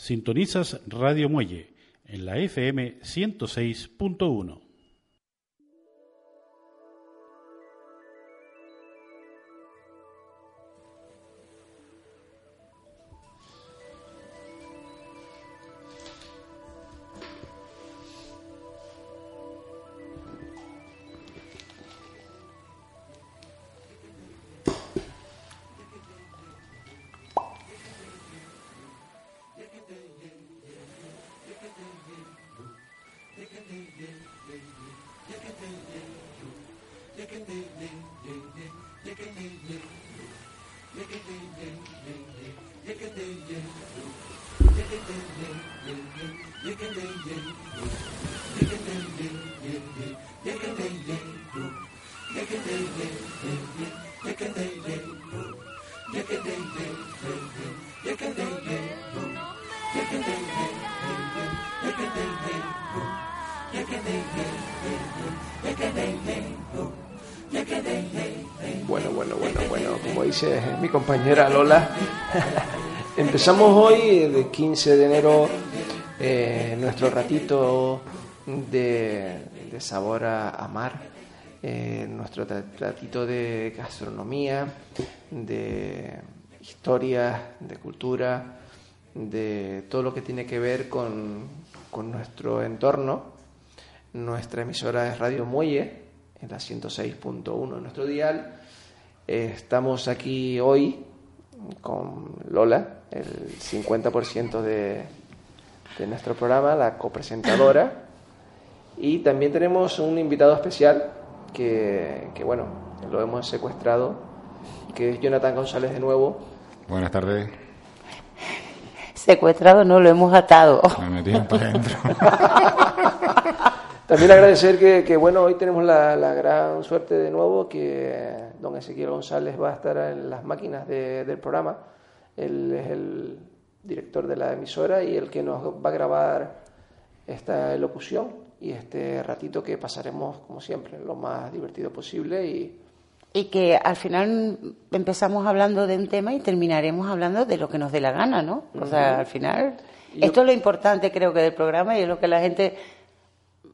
Sintonizas Radio Muelle en la FM 106.1. compañera Lola, empezamos hoy, de 15 de enero, eh, nuestro ratito de, sabor a, mar, eh, nuestro ratito de gastronomía, de historia, de cultura, de todo lo que tiene que ver con, con nuestro entorno. Nuestra emisora es Radio Muelle, en la 106.1 de nuestro dial. Eh, estamos aquí hoy con Lola, el 50% de, de nuestro programa, la copresentadora. Y también tenemos un invitado especial que, que, bueno, lo hemos secuestrado, que es Jonathan González de nuevo. Buenas tardes. Secuestrado no, lo hemos atado. Me metí para adentro. También agradecer que, que, bueno, hoy tenemos la, la gran suerte de nuevo que don Ezequiel González va a estar en las máquinas de- del programa. Él es el director de la emisora y el que nos va a grabar esta locución y este ratito que pasaremos, como siempre, lo más divertido posible y Y que al final empezamos hablando de un tema y terminaremos hablando de lo que nos dé la gana, ¿no? O sea, al final, yo- esto es lo importante creo que del programa y es lo que la gente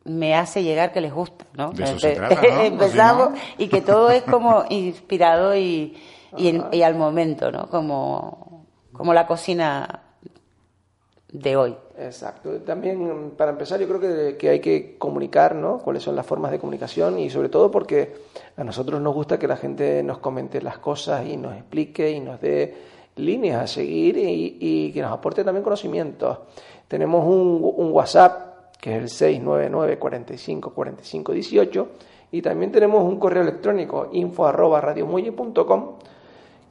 me hace llegar que les gusta, ¿no? De eso se Empe- trata, ¿no? Empezamos y que todo es como inspirado y, y, en- y al momento, ¿no? Como, como la cocina de hoy. Exacto. También, para empezar, yo creo que, que hay que comunicar, ¿no? Cuáles son las formas de comunicación y sobre todo porque a nosotros nos gusta que la gente nos comente las cosas y nos explique y nos dé líneas a seguir y, y que nos aporte también conocimientos. Tenemos un, un WhatsApp que es el 699 45 45 18 y también tenemos un correo electrónico info arroba radiomuelle.com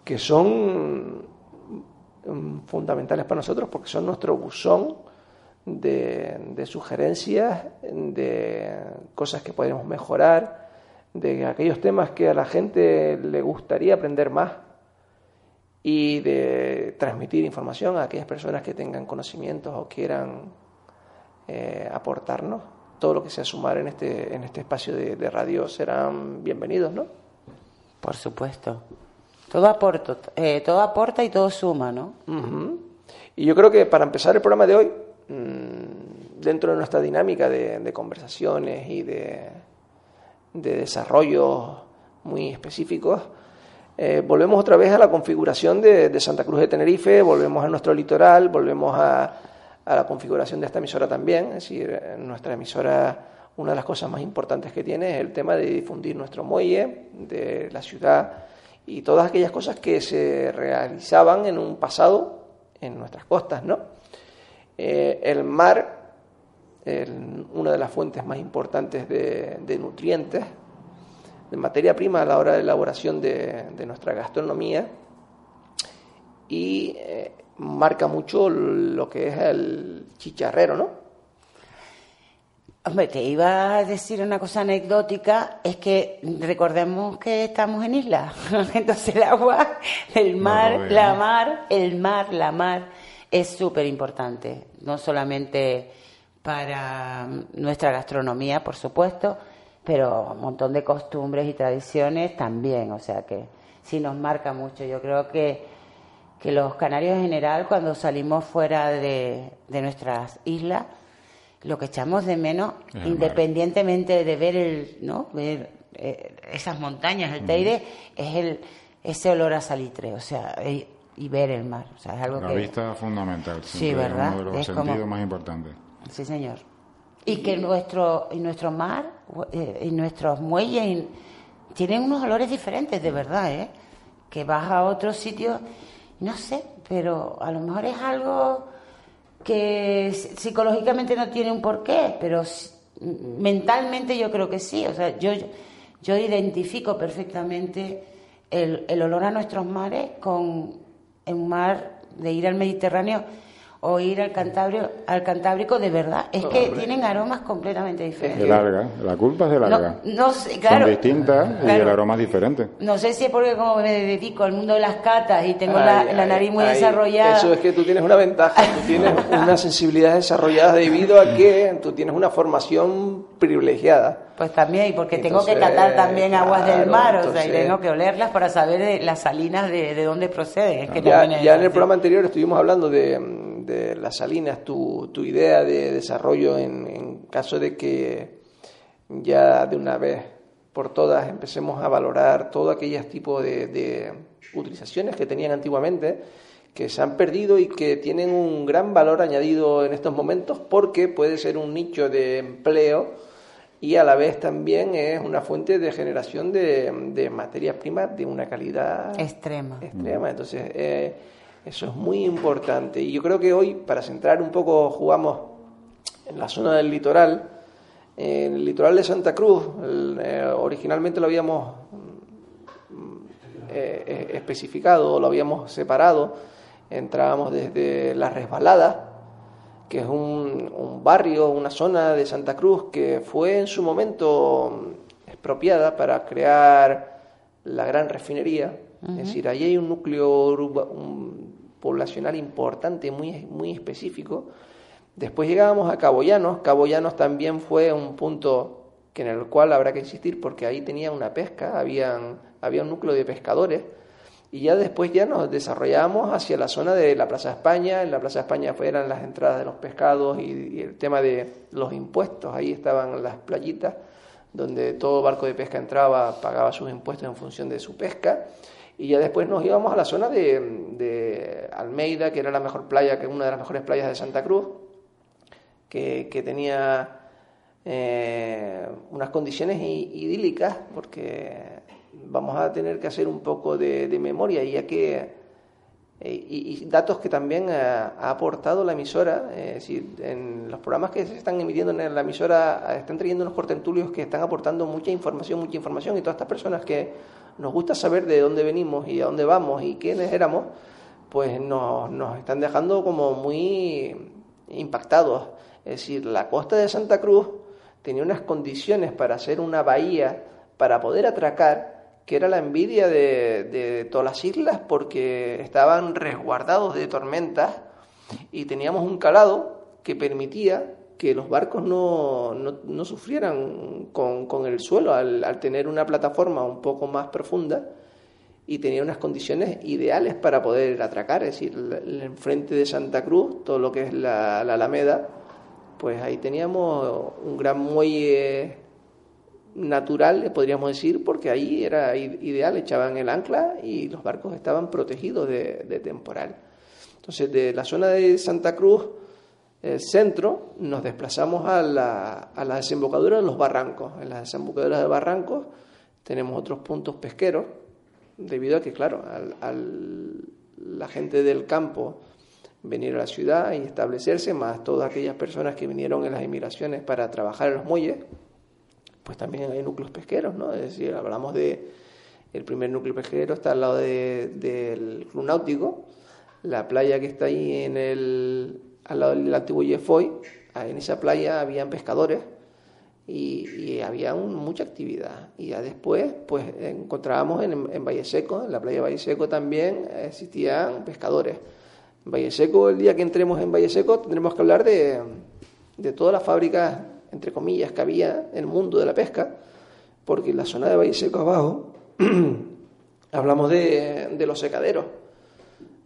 que son mm, fundamentales para nosotros porque son nuestro buzón de, de sugerencias, de cosas que podemos mejorar, de aquellos temas que a la gente le gustaría aprender más y de transmitir información a aquellas personas que tengan conocimientos o quieran eh, aportarnos. Todo lo que sea sumar en este, en este espacio de, de radio serán bienvenidos, ¿no? Por supuesto. Todo aporta, eh, todo aporta y todo suma, ¿no? Y yo creo que para empezar el programa de hoy, mm, dentro de nuestra dinámica de, de conversaciones y de, de desarrollos muy específicos, eh, volvemos otra vez a la configuración de, de Santa Cruz de Tenerife, volvemos a nuestro litoral, volvemos a, a la configuración de esta emisora también. Es decir, eh, nuestra emisora, una de las cosas más importantes que tiene es el tema de difundir nuestro muelle, de la ciudad y todas aquellas cosas que se realizaban en un pasado en nuestras costas, ¿no? Eh, el mar, una de las fuentes más importantes de, nutrientes, de materia prima a la hora de elaboración de, de nuestra gastronomía, y eh, marca mucho lo que es el chicharrero, ¿no? Hombre, te iba a decir una cosa anecdótica, es que recordemos que estamos en isla, entonces el agua, el mar, la mar, el mar, la mar, es súper importante, no solamente para nuestra gastronomía, por supuesto, pero un montón de costumbres y tradiciones también, o sea que sí nos marca mucho. Yo creo que, que los canarios en general, cuando salimos fuera de, de nuestras islas, lo que echamos de menos, el independientemente de ver el, ¿no? ver eh, esas montañas, el Teide, es el ese olor a salitre, o sea, y, y ver el mar, o sea, es algo La que vista es fundamental. Sí, siempre es ¿verdad? Uno de los Es como- sentidos más importantes. Sí, señor. Y que nuestro, y nuestro mar eh, y nuestros muelles y- tienen unos olores diferentes, de verdad, ¿eh? Que vas a otros sitios, no sé, pero a lo mejor es algo que psicológicamente no tiene un porqué, pero mentalmente yo creo que sí. O sea, yo, yo identifico perfectamente el, el olor a nuestros mares con un mar de ir al Mediterráneo o ir al Cantabrio, al Cantábrico de verdad. Es que tienen aromas completamente diferentes. El alga, la culpa es del alga. No, no sé, claro. Son distintas y Claro. el aroma es diferente. No sé si es porque como me dedico al mundo de las catas y tengo la, Ay, la ay, nariz muy ay, desarrollada. Eso es que tú tienes una ventaja, tú tienes una sensibilidad desarrollada debido a que tú tienes una formación privilegiada. Pues también, y porque tengo que catar también aguas del mar, o sea, y tengo que olerlas para saber de las salinas de, de dónde proceden. Es que Ya, en el programa anterior estuvimos hablando de, de las salinas, tu, tu idea de desarrollo en, en caso de que ya de una vez por todas empecemos a valorar todo aquellos tipos de, de utilizaciones que tenían antiguamente, que se han perdido y que tienen un gran valor añadido en estos momentos porque puede ser un nicho de empleo y a la vez también es una fuente de generación de, de materias primas de una calidad Extrema. extrema. Entonces, eh, eso es muy importante. Y yo creo que hoy, para centrar un poco, jugamos en la zona del litoral. En el litoral de Santa Cruz, el, eh, originalmente lo habíamos mm, eh, eh, especificado, lo habíamos separado. Entrábamos desde La Resbalada, que es un, un barrio, una zona de Santa Cruz que fue en su momento mm, expropiada para crear la gran refinería. Es decir, ahí hay un núcleo urba- un poblacional importante, muy, muy específico. Después llegábamos a Cabo Llanos. Cabo Llanos también fue un punto que en el cual habrá que insistir porque ahí tenía una pesca, habían, había un núcleo de pescadores. Y ya después ya nos desarrollamos hacia la zona de la Plaza España. En la Plaza España eran las entradas de los pescados y, y el tema de los impuestos. Ahí estaban las playitas donde todo barco de pesca entraba, pagaba sus impuestos en función de su pesca. Y ya después nos íbamos a la zona de, de Almeida, que era la mejor playa, que es una de las mejores playas de Santa Cruz, que, tenía eh, unas condiciones idílicas, porque vamos a tener que hacer un poco de, de memoria, ya que eh, y, datos que también ha, ha aportado la emisora. eh, si en los programas que se están emitiendo en la emisora eh, están trayendo unos cortentulios que están aportando mucha información, mucha información, y todas estas personas que nos gusta saber de dónde venimos y a dónde vamos y quiénes éramos, pues nos, nos están dejando como muy impactados. Es decir, la costa de Santa Cruz tenía unas condiciones para hacer una bahía, para poder atracar, que era la envidia de, de todas las islas porque estaban resguardados de tormentas y teníamos un calado que permitía que los barcos no, no, no sufrieran con, con el suelo al, al tener una plataforma un poco más profunda y tenía unas condiciones ideales para poder atracar, es decir, el, enfrente de Santa Cruz, todo lo que es la, la Alameda, pues ahí teníamos un gran muelle natural, podríamos decir, porque ahí era ideal, echaban el ancla y los barcos estaban protegidos de, de temporal. Entonces, de la zona de Santa Cruz, el centro, nos desplazamos a la, a desembocadura de los barrancos. En las desembocaduras de barrancos tenemos otros puntos pesqueros, debido a que, claro, al, la gente del campo venir a la ciudad y establecerse, más todas aquellas personas que vinieron en las emigraciones para trabajar en los muelles, pues también hay núcleos pesqueros, ¿no? Es decir, hablamos de el primer núcleo pesquero está al lado de- del Club Náutico, la playa que está ahí en el al lado del antiguo Yefoy, en esa playa habían pescadores y, había mucha actividad. Y ya después, pues encontrábamos en, Valle Seco, en la playa de Valle Seco también existían pescadores. En Valle Seco, el día que entremos en Valle Seco, tendremos que hablar de, de todas las fábricas, entre comillas, que había en el mundo de la pesca, porque en la zona de Valle Seco abajo hablamos de los secaderos.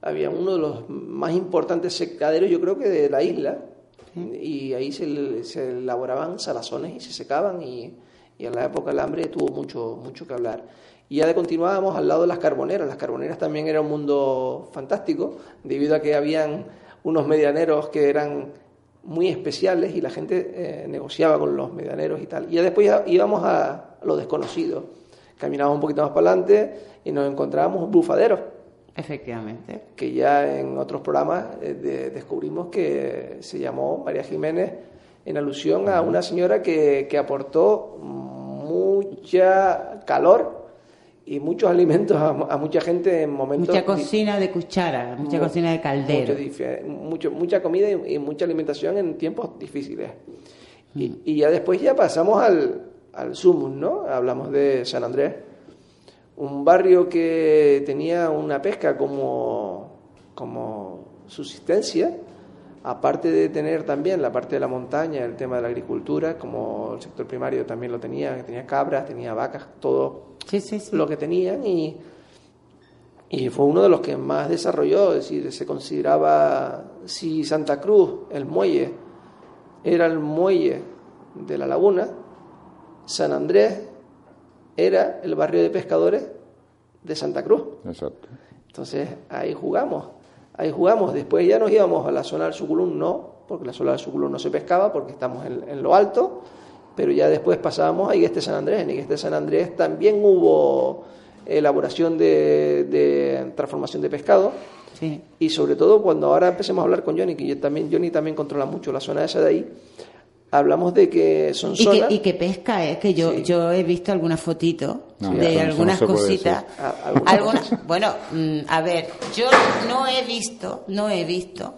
Había uno de los más importantes secaderos, yo creo que de la isla, y ahí se, se elaboraban salazones y se secaban, y, y en la época del hambre tuvo mucho, mucho que hablar. Y ya de continuábamos al lado de las carboneras. Las carboneras también era un mundo fantástico, debido a que habían unos medianeros que eran muy especiales y la gente eh, negociaba con los medianeros y tal. Y ya después ya íbamos a lo desconocido. Caminábamos un poquito más para adelante y nos encontrábamos bufaderos, Efectivamente. que ya en otros programas eh, de- descubrimos que se llamó María Jiménez en alusión a una señora que, que aportó mucha calor y muchos alimentos a, a mucha gente en momentos Mucha cocina de cuchara, mucha Mu- cocina de caldero. mucho mucha comida y, y mucha alimentación en tiempos difíciles. Mm. Y, y ya después ya pasamos al, al Sumus, ¿no? Hablamos de San Andrés, un barrio que tenía una pesca como, como subsistencia, aparte de tener también la parte de la montaña, el tema de la agricultura, como el sector primario también lo tenía, que tenía cabras, tenía vacas, todo Sí, sí, sí. lo que tenían y, y fue uno de los que más desarrolló, es decir, se consideraba si Santa Cruz, el muelle, era el muelle de la laguna, San Andrés era el barrio de pescadores de Santa Cruz. Exacto. Entonces ahí jugamos, ahí jugamos. Después ya nos íbamos a la zona del Suculum, no, porque la zona del Suculum no se pescaba, porque estamos en, en lo alto, pero ya después pasábamos a Igueste San Andrés. En Igueste San Andrés también hubo elaboración de, de transformación de pescado. Sí. Y sobre todo cuando ahora empecemos a hablar con Johnny, que yo también, Johnny también controla mucho la zona esa de ahí, hablamos de que son Y que, y que pesca, es que yo, Sí. yo he visto algunas fotitos No, de eso no algunas puede cositas. Ah, algunas bueno, mm, a ver, yo no he visto, no he visto,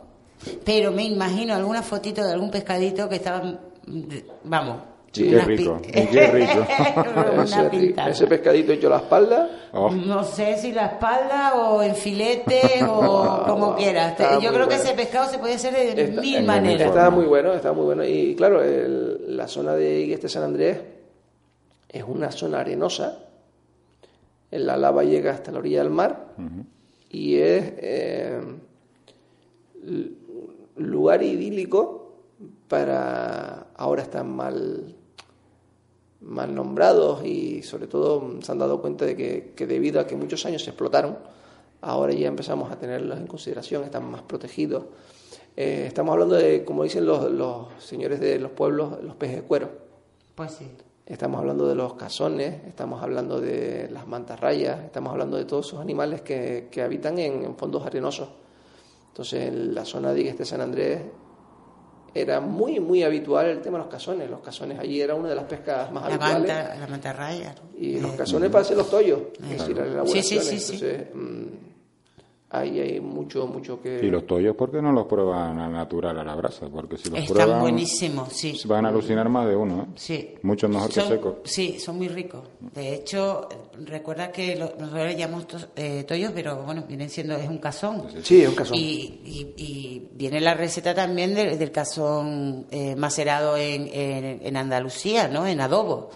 pero me imagino algunas fotitos de algún pescadito que estaban, mm, vamos. Sí, qué rico, pi- y qué rico. ese, pescadito hecho a la espalda, Oh, No sé si la espalda o en filete o como quieras. Está Yo creo que ese pescado se puede hacer de Está- mil en maneras. Estaba muy bueno, estaba muy bueno. Y claro, el- la zona de Igueste San Andrés es una zona arenosa. La lava llega hasta la orilla del mar y es eh, lugar idílico para. Ahora están mal, mal nombrados y sobre todo se han dado cuenta de que, que debido a que muchos años se explotaron, ahora ya empezamos a tenerlos en consideración, están más protegidos. Eh, estamos hablando de, como dicen los, los señores de los pueblos, los peces de cuero. Pues sí. Estamos hablando de los cazones, estamos hablando de las mantarrayas, estamos hablando de todos esos animales que, que habitan en, en fondos arenosos. Entonces, en la zona de este San Andrés era muy, muy habitual el tema de los cazones. Los cazones allí era una de las pescas más La habituales. manta, la mantarraya. ¿no? Y los Eh, cazones parecen los tollos, es decir, las elaboraciones. sí, sí, sí. Entonces, mm, ahí hay mucho, mucho que... Y los tollos, ¿por qué no los prueban al natural a la brasa? Porque si los Están prueban, buenísimos, sí. van a alucinar más de uno, ¿eh? Sí. Mucho mejor que Son- secos. Sí, son muy ricos. De hecho, recuerda que lo- nosotros le llamamos tos- eh, tollos, pero bueno, vienen siendo, es un cazón. Sí, es un cazón. Y, y- y viene la receta también del, del cazón eh, macerado en, en- en Andalucía, ¿no? En adobo.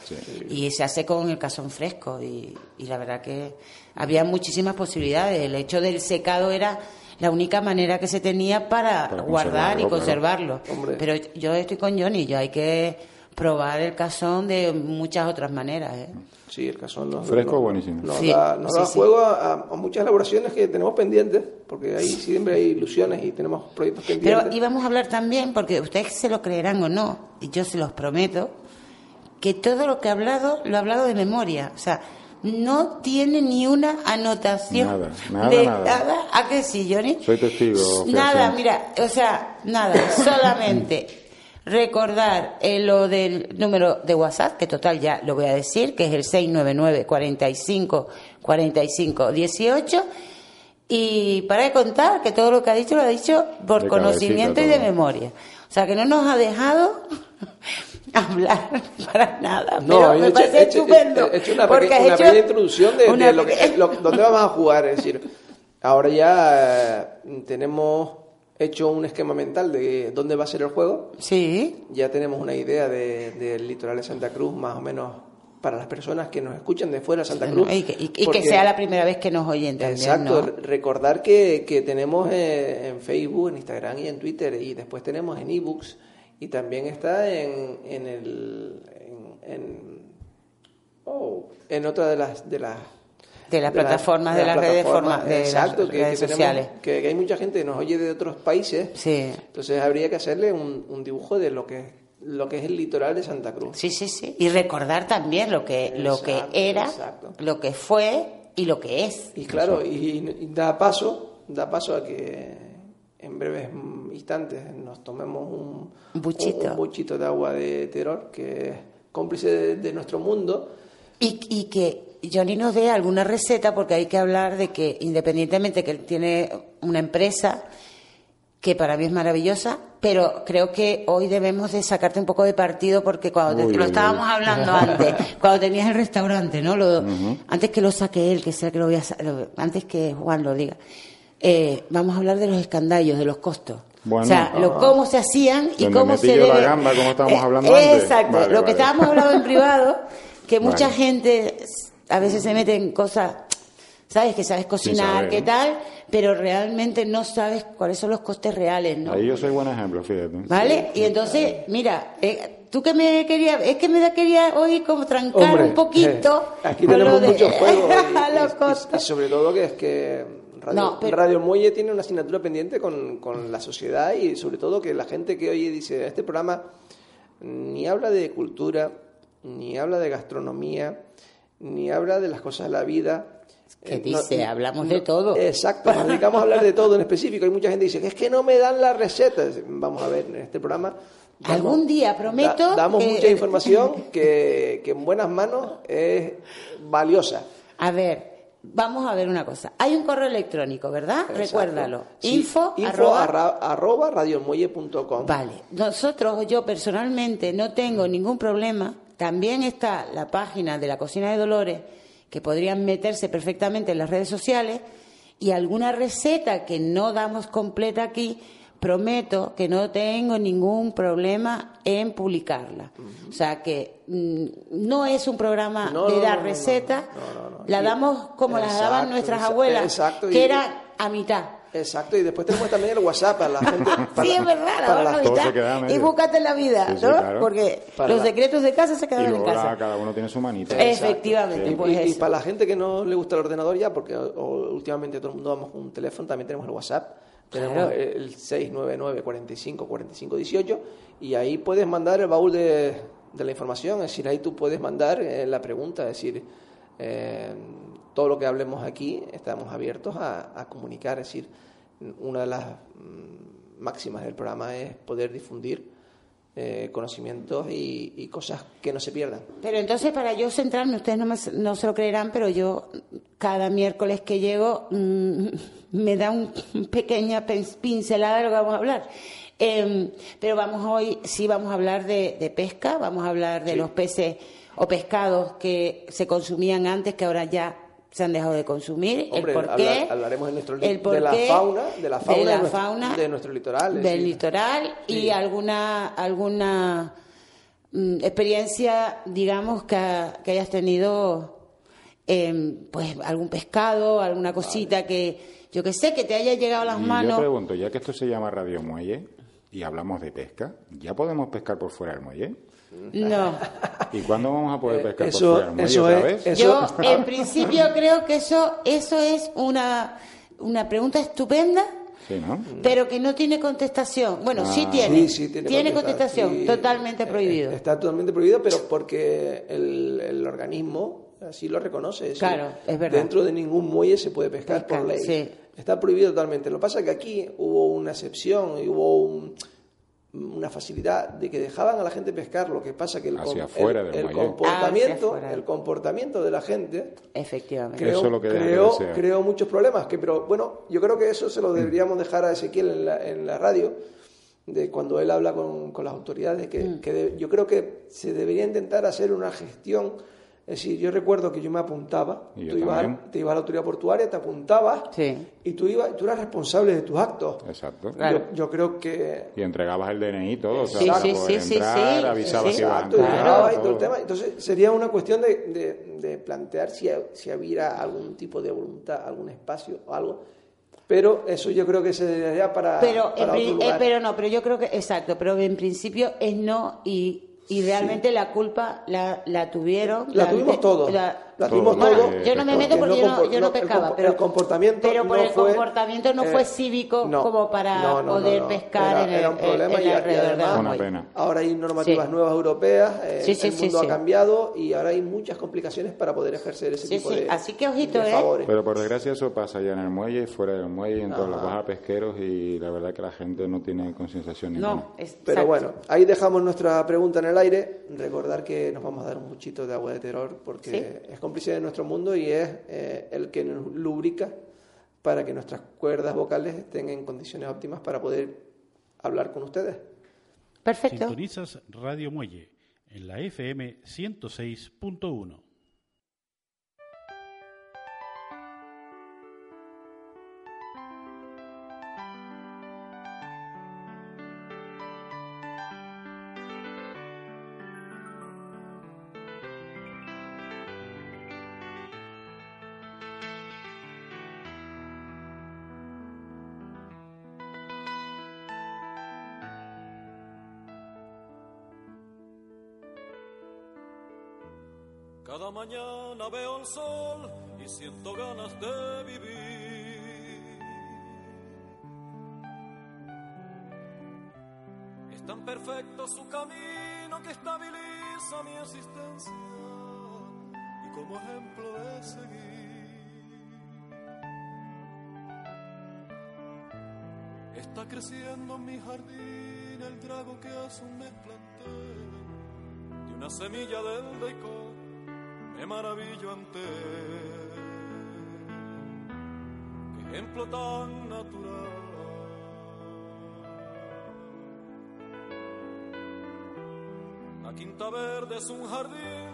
Y se hace con el cazón fresco. Y, y la verdad que había muchísimas posibilidades. El hecho del secado era la única manera que se tenía para, Para guardar y conservarlo. Pero yo estoy con Johnny, yo hay que probar el cazón de muchas otras maneras. ¿eh? Sí, el cazón nos, Fresco, nos- buenísimo. Nos Sí, da, nos sí, da sí. juego a, a muchas elaboraciones que tenemos pendientes, porque ahí siempre hay ilusiones y tenemos proyectos pendientes. Pero íbamos a hablar también, porque ustedes se lo creerán o no, y yo se los prometo, que todo lo que he hablado lo he hablado de memoria. O sea, no tiene ni una anotación Nada, nada, de nada. ¿A que sí, Johnny? Soy testigo, Nada, mira, o sea, nada, solamente recordar eh, lo del número de WhatsApp, que total ya lo voy a decir, que es el 699 45 45 18 y para de contar que todo lo que ha dicho lo ha dicho por De conocimiento y de memoria. O sea, que no nos ha dejado hablar para nada. No, pero me he parece hecho- he estupendo. hecho una, porque peque- has una hecho pequeña introducción de, de una lo que, lo- dónde vamos a jugar. Es decir, ahora ya eh, tenemos hecho un esquema mental de dónde va a ser el juego. Sí, Ya tenemos una idea de- del litoral de Santa Cruz, más o menos para las personas que nos escuchan de fuera de Santa Cruz. Y que, y- y que porque- sea la primera vez que nos oyen también, Exacto, ¿no? recordar que, que tenemos eh, en Facebook, en Instagram y en Twitter, y después tenemos en ebooks, y también está en, en el. En, en- oh, en otra de las. De las De las plataformas, de las redes plataformas, forma- de las exacto, que, redes que tenemos- sociales. que, que hay mucha gente que nos oye de otros países, Sí. entonces habría que hacerle un, un dibujo de lo que, lo que es el litoral de Santa Cruz. Sí, sí, sí. Y recordar también lo que, lo que era, exacto. lo que fue y lo que es. Y claro, y, y da paso, da paso a que en breves instantes nos tomemos un, Un buchito. un buchito de agua de terror que es cómplice de, de nuestro mundo. Y, y que Johnny nos dé alguna receta, porque hay que hablar de que independientemente que él tiene una empresa que para mí es maravillosa, pero creo que hoy debemos de sacarte un poco de partido porque cuando te- Uy, lo estábamos uy. hablando antes, cuando tenías el restaurante, ¿no? Lo- Antes que lo saque él, que sea que lo voy a antes que Juan lo diga, eh, vamos a hablar de los escandallos, de los costos. Bueno. o sea, lo, cómo se hacían y cómo se yo la debe- gamba, como estábamos Eh, hablando antes. Exacto, Vale, lo que estábamos hablando en privado, que mucha Vale. gente a veces se mete en cosas, sabes que sabes cocinar, saber, qué ¿no? tal, pero realmente no sabes cuáles son los costes reales, ¿no? Ahí yo soy buen ejemplo, fíjate. ¿Vale? Y entonces, mira, eh, tú que me querías, es que me da- quería hoy como trancar Hombre, un poquito. eh, aquí tenemos de- muchos juegos y- los y, y- costos. y sobre todo que es que Radio, No, pero- Radio Muelle tiene una asignatura pendiente con, con la sociedad y sobre todo que la gente que oye dice, este programa ni habla de cultura, ni habla de gastronomía, ni habla de las cosas de la vida. ¿Qué Eh, dice? Hablamos de todo. Exacto, nos dedicamos a hablar de todo en específico. Hay mucha gente que dice, es que no me dan las recetas. Vamos a ver, en este programa... damos- Algún día, prometo da- damos que- mucha información que, que en buenas manos es valiosa. A ver, vamos a ver una cosa. Hay un correo electrónico, ¿verdad? Exacto. Recuérdalo. Sí, info, info arroba- arroba radiomuelle.com. Vale, nosotros, yo personalmente no tengo ningún problema. También está la página de la Cocina de Dolores, que podrían meterse perfectamente en las redes sociales, y alguna receta que no damos completa aquí, prometo que no tengo ningún problema en publicarla. O sea que mm, no es un programa No, de dar no, no, recetas, la damos como las daban nuestras abuelas, exacto, que y- era a mitad. Exacto, y después tenemos también el WhatsApp para la gente. Para, sí, es verdad, la para la- Todo mitad. se queda a medio. Y búscate la vida, Sí, sí, ¿no? claro. Porque Para los la- secretos de casa se Y quedan en luego la- casa. cada uno tiene su manita. Efectivamente, Y- pues y, y para la gente que no le gusta el ordenador ya, porque últimamente todo el mundo vamos con un teléfono, también tenemos el WhatsApp. Tenemos Claro. el 699 45 45 18 y ahí puedes mandar el baúl de, de la información, es decir, ahí tú puedes mandar eh, la pregunta, es decir, eh, todo lo que hablemos aquí estamos abiertos a, a comunicar, es decir, una de las mm, máximas del programa es poder difundir eh, conocimientos y, y cosas que no se pierdan. Pero entonces, para yo centrarme, ustedes no, me- no se lo creerán, pero yo cada miércoles que llego mm, me da un pequeña pin- pincelada de lo que vamos a hablar. Em, pero vamos hoy, sí vamos a hablar de, de pesca, vamos a hablar de Sí. los peces o pescados que se consumían antes, que ahora ya se han dejado de consumir, Hombre, el por qué, hablar- hablaremos de, nuestro, el por de la qué, fauna, de la fauna, de, la nuestro, fauna, de nuestro litoral. del litoral y Sí. alguna alguna mm, experiencia, digamos, que, ha- que hayas tenido, em, pues algún pescado, alguna cosita que yo que sé que te haya llegado a las Y yo manos. pregunto, ya que esto se llama Radio Muelle y hablamos de pesca, ¿ya podemos pescar por fuera del muelle? No, ¿Y cuándo vamos a poder Eh, pescar eso- por fuera eso otra es- vez? yo en principio creo que eso eso es una una pregunta estupenda. Sí, ¿no? Pero que no tiene contestación. Bueno, sí Ah. tiene. Sí, sí, tiene, contestación. sí. totalmente Eh, prohibido. Está totalmente prohibido, pero porque el, el organismo así lo reconoce. Claro, es verdad. Dentro de ningún muelle se puede pescar, Pescar, por ley. sí. Está prohibido totalmente. Lo que pasa es que aquí hubo una excepción y hubo un- una facilidad de que dejaban a la gente pescar. Lo que pasa que el, com- comportamiento, Ah, el comportamiento de la gente Efectivamente. Eso creó, es lo que deja que creó, desea. creó muchos problemas. Que, pero bueno, yo creo que eso se lo deberíamos dejar a Ezequiel en la, en la radio, de cuando él habla con, con las autoridades, que, Mm. que de- yo creo que se debería intentar hacer una gestión Es decir, yo recuerdo que yo me apuntaba, Y yo tú ibas, te ibas a la autoridad portuaria, te apuntabas Sí. y tú, ibas, tú eras responsable de tus actos. Exacto. Claro. Yo, yo creo que Y entregabas el DNI y todo, o sea, Sí, para sí, poder sí, sí, entrar, sí, avisabas sí, ibas a y todo el tema. Entonces sería una cuestión de, de- de plantear si, si hubiera algún tipo de voluntad, algún espacio o algo. Pero eso yo creo que se debería para, Pero, para eh, pero no, pero yo creo que, exacto, pero en principio es no y, y realmente la culpa la, la tuvieron. La tuvimos todos. La tuvimos Todo. todos. Eh, yo no me meto porque yo no, yo no pescaba, pero el comportamiento pero por no el fue, comportamiento no eh, fue cívico no, como para no, no, no, poder no. pescar Era- en el, era un problema y- alrededor además- Una pena. Ahora hay normativas Sí. nuevas europeas, eh, Sí, sí, el mundo sí. ha cambiado y ahora hay muchas complicaciones para poder ejercer ese Sí, tipo sí, de, así que ojito, de ¿eh? favores. Pero por desgracia eso pasa ya en el muelle, fuera del muelle, en todos los bajas pesqueros y la verdad que la gente no tiene concienciación ninguna. No, Pero bueno, ahí dejamos nuestra pregunta en el aire. Recordar que nos vamos a dar un muchito de agua de terror porque es cómplice de nuestro mundo y es eh, el que nos lubrica para que nuestras cuerdas vocales estén en condiciones óptimas para poder hablar con ustedes. Perfecto. Sintonizas Radio Muelle en la FM 106.1. veo el sol y siento ganas de vivir. Es tan perfecto su camino que estabiliza mi existencia y como ejemplo de seguir. Está creciendo en mi jardín el drago que hace un mes planté de una semilla del deicot me maravillo ante él. Ejemplo tan natural. La quinta verde es un jardín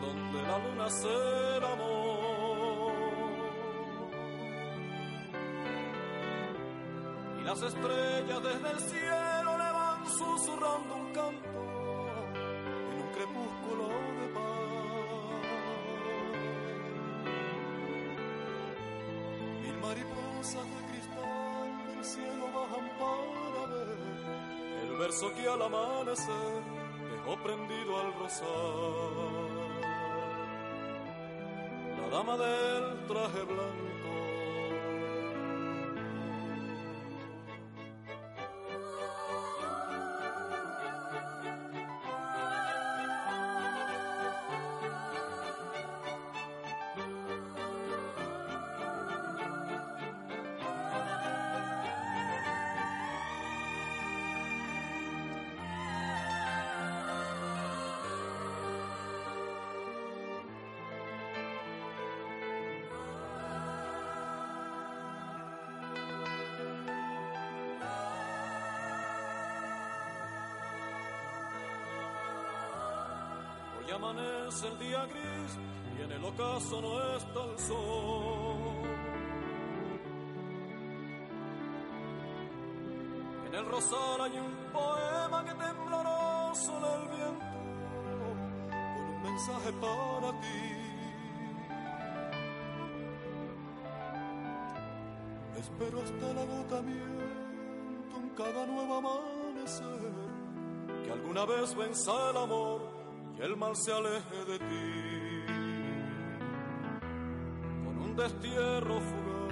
donde la luna hace el amor. Y las estrellas desde el cielo le van susurrando un canto verso que al amanecer dejó prendido al rosal. La dama del traje blanco. Amanece el día gris y en el ocaso no está el sol. En el rosal hay un poema que tembloroso del viento con un mensaje para ti. Espero hasta el agotamiento en cada nuevo amanecer que alguna vez venza el amor y el mal se aleje de ti con un destierro fugaz.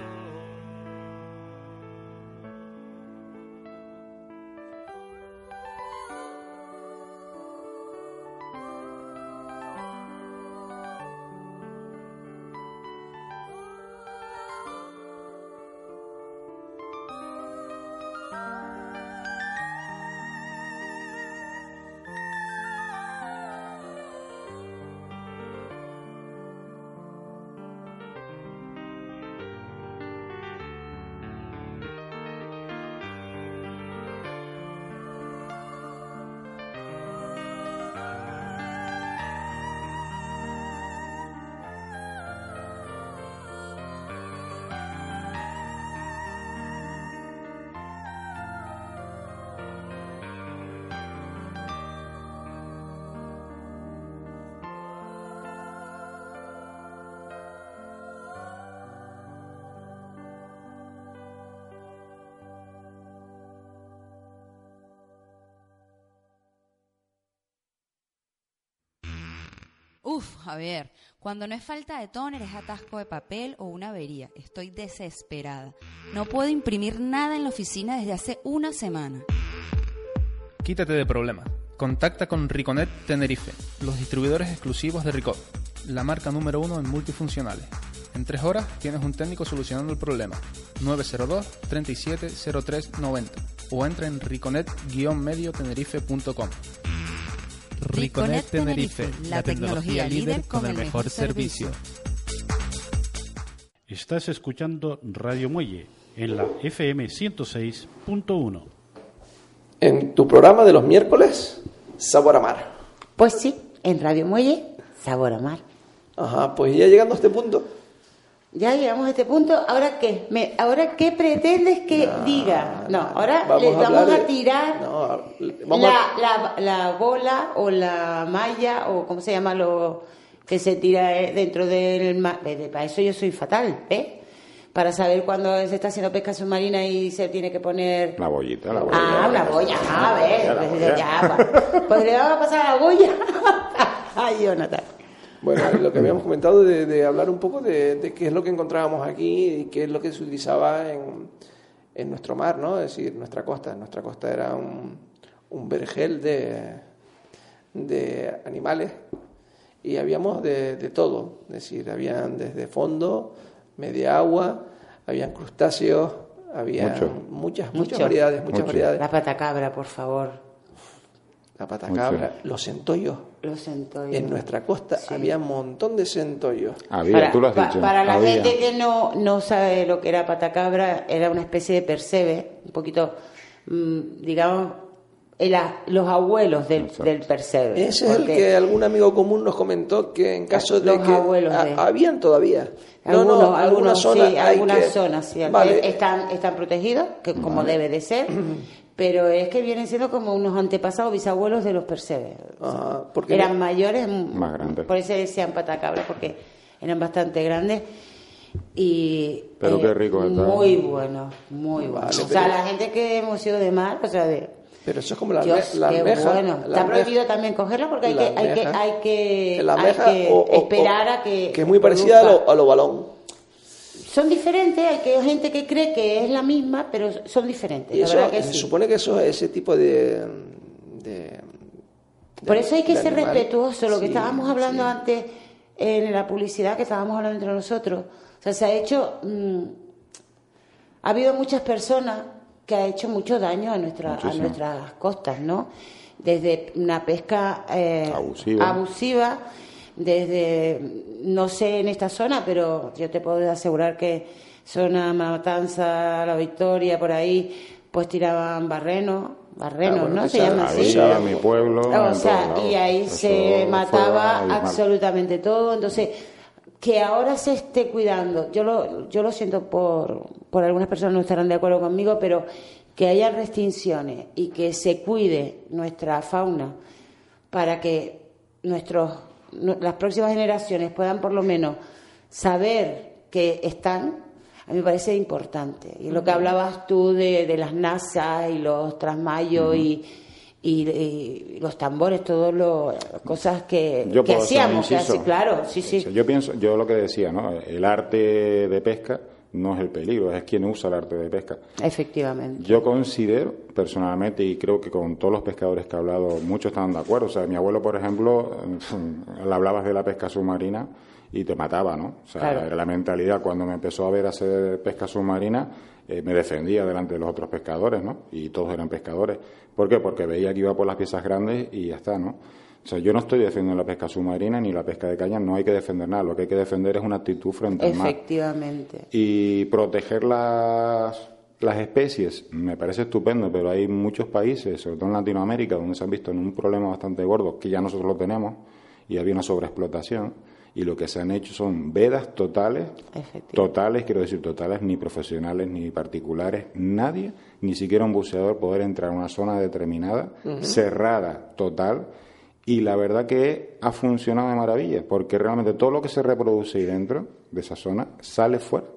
Uf, a ver, cuando no es falta de tóner es atasco de papel o una avería. Estoy desesperada. No puedo imprimir nada en la oficina desde hace una semana. Quítate de problemas. Contacta con Riconet Tenerife, los distribuidores exclusivos de Ricot, la marca número uno en multifuncionales. En tres horas tienes un técnico solucionando el problema. 902 370390 90 o entra en riconet-mediotenerife.com. Riconet Tenerife, la tecnología líder con el mejor servicio. Estás escuchando Radio Muelle en la FM 106.1. En tu programa de los miércoles, Sabor a Mar. Pues sí, en Radio Muelle, Sabor a Mar. Ajá, pues ya llegando a este punto. Ya llegamos a este punto. ¿Ahora qué? Me, ¿Ahora qué pretendes que diga? No, ahora Vamos les a vamos hablar a de- tirar No, vamos la, a- la, la bola o la malla o cómo se llama lo que se tira eh, dentro del mar. Para eso yo soy fatal, ¿eh? Para saber cuándo se está haciendo pesca submarina y se tiene que poner... La bollita, la bollita. Ah, una boya, a ver, La pues, ya, va. pues le vamos a pasar a la boya. Ay, Jonathan. Bueno, lo que habíamos comentado de, de hablar un poco de, de qué es lo que encontrábamos aquí y qué es lo que se utilizaba en, en nuestro mar, ¿no? Es decir, nuestra costa. Nuestra costa era un, un vergel de, de animales y habíamos de, de todo. Es decir, habían desde fondo, media agua, habían crustáceos, había Mucho. muchas, muchas Mucho. variedades, muchas Mucho. variedades. La patacabra, por favor. La patacabra, los centollos. En nuestra costa Sí. había un montón de centollos. Había, para, tú lo has pa- dicho. para la había. gente que no, no sabe lo que era patacabra, era una especie de percebe, un poquito, mm, digamos, era los abuelos del, del percebe. Ese es el que algún amigo común nos comentó que en caso de Los que abuelos ha- de- habían todavía. Algunos, no, no, alguna algunos, zona sí, algunas que- zonas sí, Vale. están, están protegidos, que como debe de ser, pero es que vienen siendo como unos antepasados, bisabuelos de los percebes. Ajá, porque eran no- mayores, mm, Más grandes. por eso decían patacabra, porque eran bastante grandes y eh, Pero qué rico está. muy bueno, muy bueno. Vale, o sea, pero- la gente que hemos sido de mar, o sea, de Pero eso es como la, Dios, la bueno. la Está almeja- prohibido también cogerlo porque hay que, hay que, hay que, La hay que o- o- esperar o- a que Que es muy parecida a lo, a lo balón. Son diferentes, hay que, gente que cree que es la misma, pero son diferentes. Y la eso, verdad que se sí. supone que eso ese tipo de... de- Por eso hay que ser animal- respetuoso, lo que estábamos hablando sí. antes en la publicidad que estábamos hablando entre nosotros. O sea, se ha hecho... mm, ha habido muchas personas que ha hecho mucho daño a, nuestra, a nuestras costas, ¿no? Desde una pesca eh, Abusiva. abusiva, desde, no sé en esta zona, pero yo te puedo asegurar que zona Matanza, La Victoria, por ahí, pues tiraban barrenos, barrenos, Ah, bueno, ¿no? Se llama así. Había mi pueblo. O sea, y ahí se mataba absolutamente todo. Entonces, que ahora se esté cuidando, yo lo, yo lo siento por, por algunas personas no estarán de acuerdo conmigo, pero que haya restricciones y que se cuide nuestra fauna para que nuestros, nu- las próximas generaciones puedan por lo menos saber que están, a mí me parece importante. Y lo que hablabas tú de, de las NASA y los trasmayos y, y, y los tambores, todas las cosas que, Yo que puedo hacer un hacíamos, que así, claro, sí, sí. Yo pienso, yo lo que decía, ¿no? El arte de pesca no es el peligro, es quien usa el arte de pesca. Efectivamente. Yo considero, personalmente, y creo que con todos los pescadores que he hablado, muchos están de acuerdo. O sea, mi abuelo, por ejemplo, le hablabas de la pesca submarina y te mataba, ¿no? O sea, Claro. era la mentalidad. Cuando me empezó a ver hacer pesca submarina, eh, me defendía delante de los otros pescadores, ¿no? Y todos eran pescadores. ¿Por qué? Porque veía que iba por las piezas grandes y ya está, ¿no? O sea, yo no estoy defendiendo la pesca submarina ni la pesca de caña, no hay que defender nada. Lo que hay que defender es una actitud frente al mar. Efectivamente. Y proteger las, las especies me parece estupendo, pero hay muchos países, sobre todo en Latinoamérica, donde se han visto en un problema bastante gordo, que ya nosotros lo tenemos, y había una sobreexplotación, y lo que se han hecho son vedas totales, totales, quiero decir totales, ni profesionales ni particulares, nadie, ni siquiera un buceador poder entrar a una zona determinada, cerrada, total, y la verdad que ha funcionado de maravilla, porque realmente todo lo que se reproduce ahí dentro de esa zona sale fuera.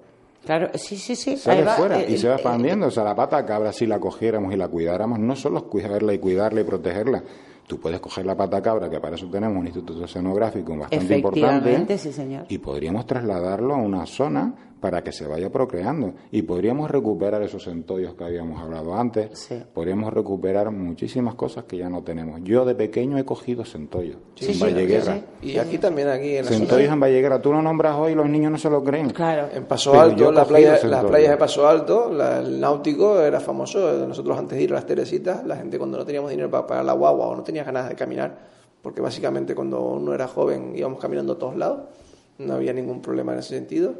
Claro, sí, sí, sí. Sale va, fuera eh, y se va eh, expandiendo. O sea, la pata cabra, si la cogiéramos y la cuidáramos, no solo es cuidarla y cuidarla y protegerla, Tú puedes coger la pata cabra, que para eso tenemos un instituto oceanográfico bastante importante, sí, señor. y podríamos trasladarlo a una zona para que se vaya procreando. Y podríamos recuperar esos centollos que habíamos hablado antes. Sí. Podríamos recuperar muchísimas cosas que ya no tenemos. Yo de pequeño he cogido centollos Sí, en sí, Valleguerra. sí, sí. Y aquí también, aquí en la Centollos en Valleguera. Tú lo nombras hoy y los niños no se lo creen. Claro. En Paso Pero Alto, la playa, las playas de Paso Alto, la- el náutico era famoso. Nosotros antes de ir a las Teresitas, la gente cuando no teníamos dinero para pagar la guagua o no tenía ganas de caminar, porque básicamente cuando uno era joven íbamos caminando a todos lados, no había ningún problema en ese sentido,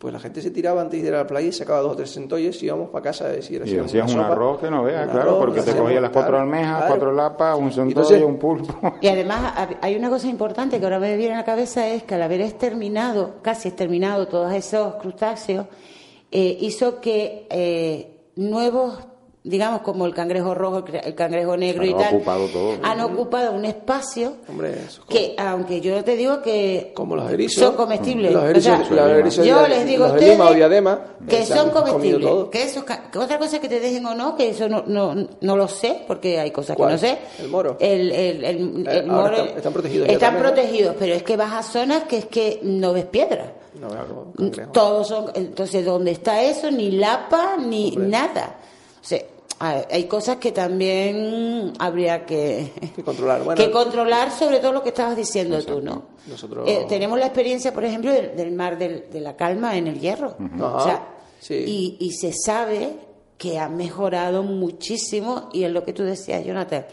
pues la gente se tiraba antes de ir a la playa y sacaba dos o tres centollos y íbamos para casa a decir Y hacías un arroz que no veas, claro, arroz, porque te cogías las cuatro almejas, claro. cuatro lapas, un centollo, un pulpo. Y además hay una cosa importante que ahora me viene a la cabeza es que al haber exterminado, casi exterminado todos esos crustáceos, eh, hizo que eh, nuevos, digamos como el cangrejo rojo, el cangrejo negro y tal, ocupado todo. han ocupado un espacio Hombre, eso es que, aunque yo te digo que como los erizos. son comestibles. Los O erizos, sea, los erizos yo les digo los de ustedes o diadema, que son comestibles. Que eso, ca- que otra cosa que te dejen o no, que eso no, no, no lo sé, porque hay cosas que no sé. ¿El moro? El, el, el- Eh, el moro- están- están protegidos Están también, ¿no? protegidos, pero es que vas a zonas que es que no ves piedra. No. Todos son, entonces, ¿dónde está eso? Ni lapa, ni nada. Sea, hay cosas que también habría que, Que controlar. Bueno, que controlar, sobre todo lo que estabas diciendo tú, ¿no? Nosotros- Eh, tenemos la experiencia, por ejemplo, del, del mar del- de la calma en el hierro. O sea, sí. y, y se sabe que ha mejorado muchísimo, y es lo que tú decías, Jonathan.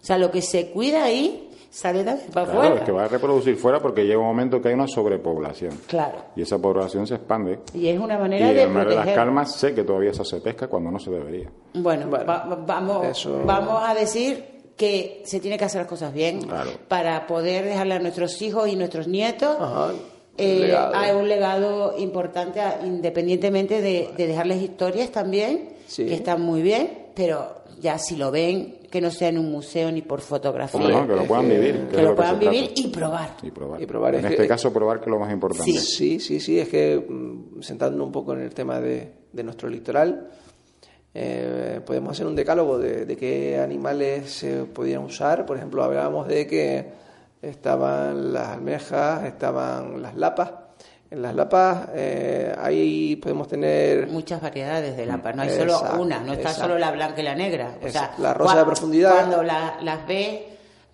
O sea, lo que se cuida ahí sale también para Claro, afuera. es que va a reproducir fuera porque llega un momento que hay una sobrepoblación. Claro. Y esa población se expande. Y es una Y manera en de el mar de las calmas sé que todavía se hace pesca cuando no se debería. Bueno, Bueno, va- va- vamos, eso- vamos a decir que se tiene que hacer las cosas bien Claro. para poder dejarle a nuestros hijos y nuestros nietos Ajá, eh, a un legado importante, independientemente de, de dejarles historias también, Sí. que están muy bien, pero ya si lo ven, que no sea en un museo ni por fotografía, Hombre, no, que lo puedan vivir. que lo puedan vivir y probar. Y probar. Y probar, En es este que- caso, probar que es lo más importante. Sí, sí, sí, es que mm, sentándonos un poco en el tema de, de nuestro litoral, eh, podemos hacer un decálogo de, de qué animales se podían usar. Por ejemplo, hablábamos de que estaban las almejas, estaban las lapas. En las lapas eh, ahí podemos tener Muchas variedades de lapa, no hay Exacto, solo una, no está exacto. solo la blanca y la negra. O sea, la rosa de profundidad. Cuando la- las ves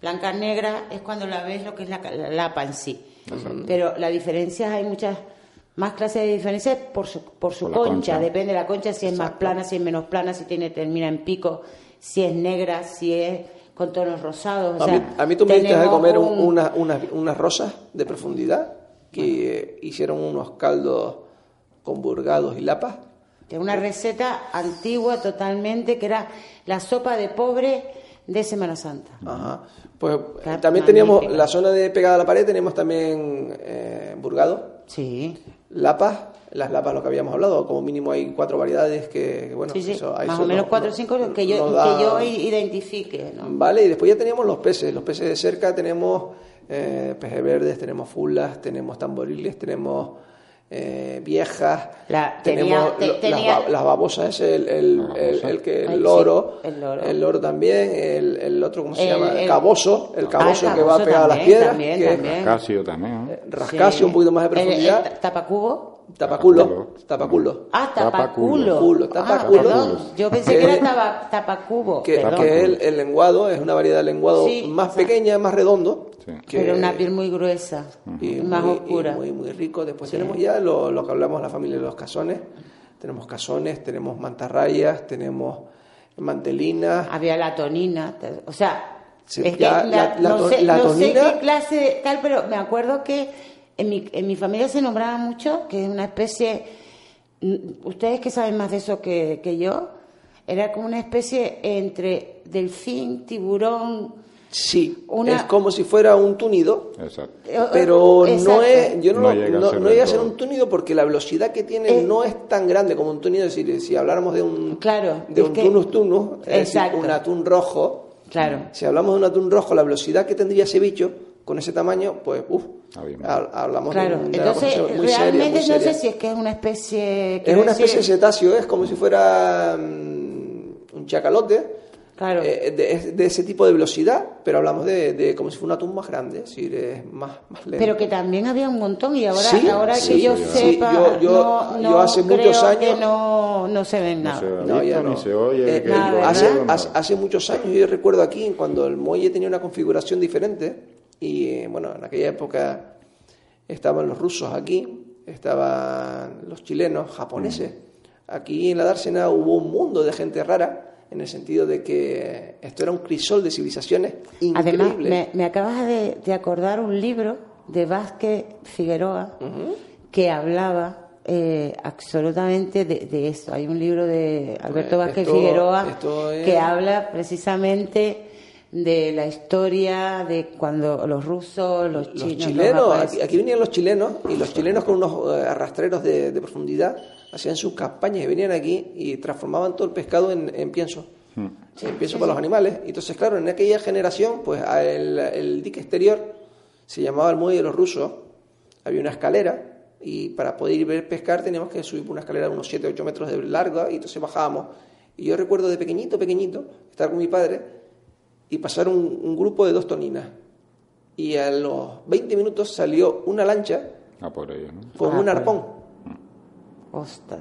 blancas negras es cuando la ves lo que es la, la lapa en sí. Pero la diferencia, hay muchas más clases de diferencias por su, por su Por concha. concha. Depende de la concha, si es más plana, si es menos plana, si tiene termina en pico, si es negra, si es con tonos rosados. O A, sea, mí, a mí tú me diste de comer un- una- unas, unas rosas de profundidad que hicieron unos caldos con burgados y lapas. de una receta antigua totalmente que era la sopa de pobre de Semana Santa. Ajá. Pues Está eh, también teníamos la zona de pegada a la pared, tenemos también eh, burgado, Sí, lapas, las lapas lo que habíamos hablado, como mínimo hay cuatro variedades que, que, bueno, sí, sí. eso- más eso o menos nos- cuatro o cinco nos- que yo, da- que yo identifique. ¿no? Vale, y después ya teníamos los peces, los peces de cerca tenemos eh, peces verdes, tenemos fulas, tenemos tamboriles, tenemos eh, viejas, La- tenemos tenía- te- las, tenía- las babosas, el, el, el, el que, el sí, loro, el loro. también, el, el otro, ¿cómo se El- llama? El, el- caboso, el Ah, caboso el que va pegado a las piedras, también, que es también. Casio también. ¿no? rascasio, Sí. un poquito más de El- el profundidad, ta- tapacubo. tapaculo, tapaculo. Ah, Tapaculo. tapaculo. Culo, Ah, tapaculo. Yo pensé que Que- era tapa- tapacubo. que, que es el, el lenguado, es una variedad de lenguado Sí, más o sea, pequeña, más redondo, Sí. que- Pero una piel muy gruesa, y más muy, oscura. y muy, muy rico. Después tenemos ya lo, lo que hablamos la familia de los cazones. Tenemos cazones, tenemos mantarrayas, tenemos mantelinas. Había la tonina, o sea, Sí, es que ya, la- la- la no, sé, la no sé qué clase de tal, pero me acuerdo que en mi, en mi familia se nombraba mucho que es una especie, mm, ustedes que saben más de eso que, que yo, era como una especie entre delfín, tiburón, Sí, Una- es como si fuera un túnido, Exacto. eh, pero no es, yo no, No lo- llega a no- ser no del llega a ser todo. un túnido porque la velocidad que tiene Eh, no es tan grande como un túnido. Es decir, si habláramos de un, Claro, de un que- tunus tunus, es decir, un atún rojo, Claro. Si hablamos de un atún rojo, la velocidad que tendría ese bicho con ese tamaño, pues, uff, Ah, hablamos Claro, de, un- de una entonces cosa muy seria, realmente muy no seria. sé si es que es una especie... Es una especie de cetáceo, es como si fuera mm, un chacalote, Claro. eh, de, de ese tipo de velocidad, pero hablamos de, de como si fuera un atún más grande, es decir, es más, más lento. Pero que también había un montón y ahora, Sí, ahora sí, que yo sí, sepa, yo- yo- no, yo no hace creo muchos que años- no, no se ven No nada. se ha No, ya no. ni se oye. Eh, que yo- hace, hace- hace muchos años, yo recuerdo aquí, cuando el muelle tenía una configuración diferente, y eh, bueno, en aquella época estaban los rusos aquí, estaban los chilenos, japoneses. Aquí en la dársena hubo un mundo de gente rara, en el sentido de que esto era un crisol de civilizaciones increíble. Además, me, me acabas de, de acordar un libro de Vázquez Figueroa que hablaba eh, absolutamente de, de eso. Hay un libro de Alberto Pues Vázquez esto- Figueroa esto es- que habla precisamente de la historia de cuando los rusos, los, chinos, los chilenos, aquí, aquí venían los chilenos y los chilenos con unos eh, arrastreros de, de profundidad hacían sus campañas y venían aquí y transformaban todo el pescado en, en pienso, en pienso para los animales. Y entonces, claro, en aquella generación, pues el, el dique exterior se llamaba el muelle de los rusos, había una escalera y para poder ir a ver pescar teníamos que subir por una escalera de unos 7 8 metros de larga y entonces bajábamos. Y yo recuerdo de pequeñito, pequeñito, estar con mi padre y pasar un, un grupo de dos toninas. Y a los 20 minutos salió una lancha Ah, por ello, ¿no? con Ah, un arpón. Ostras.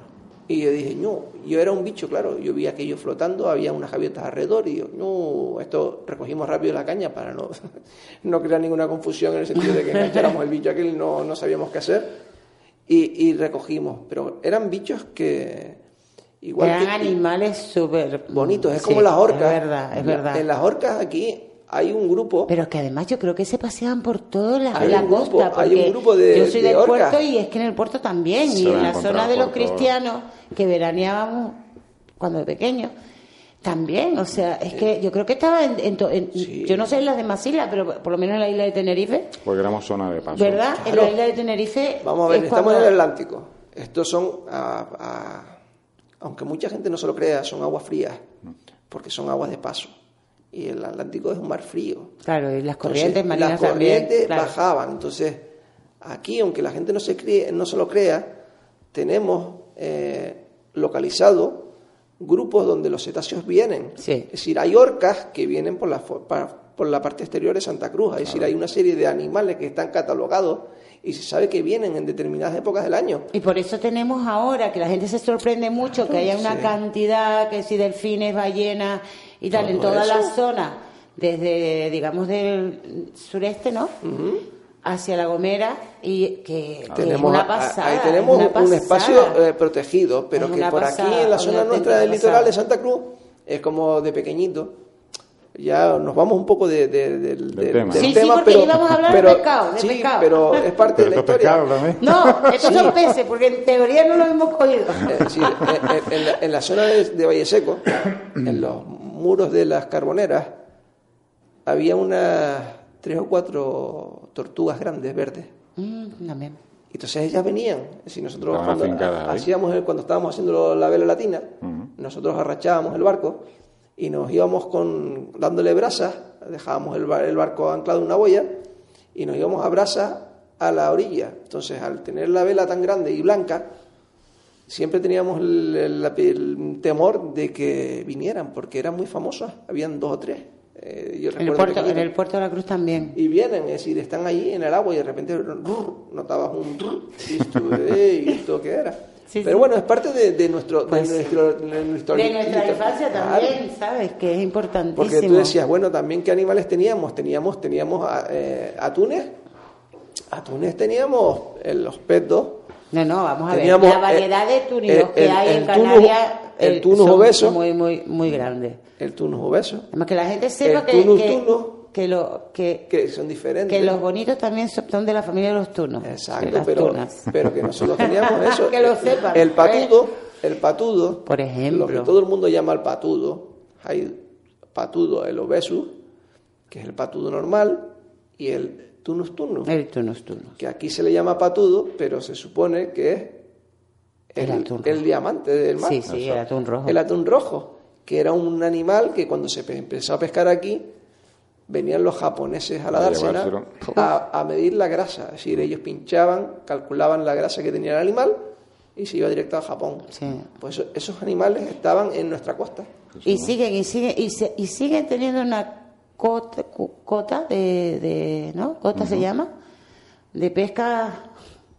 Y yo dije, no, yo era un bicho, claro. Yo vi aquello flotando, había unas gaviotas alrededor y yo, no, esto recogimos rápido la caña para no, no crear ninguna confusión en el sentido de que engancháramos el bicho aquel, no, no sabíamos qué hacer. Y, y recogimos, pero eran bichos que igual Eran que, animales súper bonitos, es sí, como las orcas. Es verdad, es verdad. En las orcas aquí hay un grupo Pero que además yo creo que se paseaban por toda la, Hay la un grupo- costa. hay un grupo de- yo soy de del orcas. puerto y es que en el puerto también. Se y en la zona de los cristianos que veraneábamos cuando de pequeños. También, o sea, es que yo creo que estaba en, en to- en- Sí. yo no sé en las demás islas, pero por lo menos en la isla de Tenerife, Porque éramos zona de paso. ¿verdad? En la isla de Tenerife. Vamos a ver, es estamos cuando- en el Atlántico. Estos son, aunque mucha gente no se lo crea, son aguas frías, porque son aguas de paso. Y el Atlántico es un mar frío. Claro, y las corrientes marinas las corrientes también. claro. bajaban. Entonces, aquí, aunque la gente no se, cree, no se lo crea, tenemos eh, localizado grupos donde los cetáceos vienen. Sí. Es decir, hay orcas que vienen por la, por la parte exterior de Santa Cruz. Es decir, hay una serie de animales que están catalogados y se sabe que vienen en determinadas épocas del año. Y por eso tenemos ahora que la gente se sorprende mucho que haya una Sí. cantidad, que si delfines, ballenas y tal, en toda la zona, desde, digamos, del sureste, ¿no? Hacia La Gomera y que, que es una pasada. ahí tenemos es una un espacio eh, protegido, pero Es que por pasada, aquí en la zona nuestra del litoral de. Santa Cruz es como de pequeñito. Ya nos vamos un poco de- de- del, del- tema. del Sí, sí, tema, porque pero, íbamos a hablar de pescado, de sí, pescado. pero es parte Pero de la historia. también. No, estos Sí. son peces, porque en teoría no los hemos cogido. Eh, sí, en, en- la, en la zona de, de Valle Seco, en los muros de las carboneras, había unas tres o cuatro tortugas grandes verdes. Mm, también. Entonces ellas venían, decir, nosotros cuando, hacíamos el- cuando estábamos haciendo la vela latina, nosotros arrachábamos el barco y nos íbamos con dándole brasas, dejábamos el, bar- el barco anclado en una boya y nos íbamos a brasas a la orilla. Entonces, al tener la vela tan grande y blanca, siempre teníamos el, el- el temor de que vinieran, porque eran muy famosas, habían dos o tres. Eh, yo el, puerto, en el puerto de la Cruz también. Y vienen, es decir, están allí en el agua y de repente rrr, notabas un rrr, y "Ey, ¿esto qué era? Sí, Pero sí. bueno, es parte de, de nuestro, de Pues, nuestro, de nuestro- De nuestra infancia también, ¿sabes? Que es importantísimo. Porque tú decías, bueno, también qué animales teníamos. Teníamos, teníamos eh, atunes. Atunes teníamos eh, los petos. No, no, vamos a Teníamos, ver. La variedad eh, de túnidos el- que el- hay en el tunus- Canarias el eh, tunus obeso. muy, muy, muy grandes. El tunus obeso, Además que la gente sepa El que, tunus que, tunus. Que, lo, que, que son diferentes. que los bonitos también son de la familia de los tunos. Exacto, pero, tunas. pero que nosotros teníamos eso. Que lo sepan. El patudo, el patudo, Por ejemplo. lo que todo el mundo llama el patudo, hay patudo, el obesus, que es el patudo normal, y el tunus tunus, El tunus tunus. que aquí se le llama patudo, pero se supone que es El el, atún el diamante del mar. Sí, sí, el atún rojo. El atún rojo, que era un animal que cuando se pe- empezó a pescar aquí, venían los japoneses a la A dársena a, a medir la grasa. Es decir, ellos pinchaban, calculaban la grasa que tenía el animal y se iba directo a Japón. Sí. Pues eso- esos animales estaban en nuestra costa. Y siguen, y siguen, y, se- y siguen teniendo una cota, cota de, de ¿no? Cota se llama, de pesca,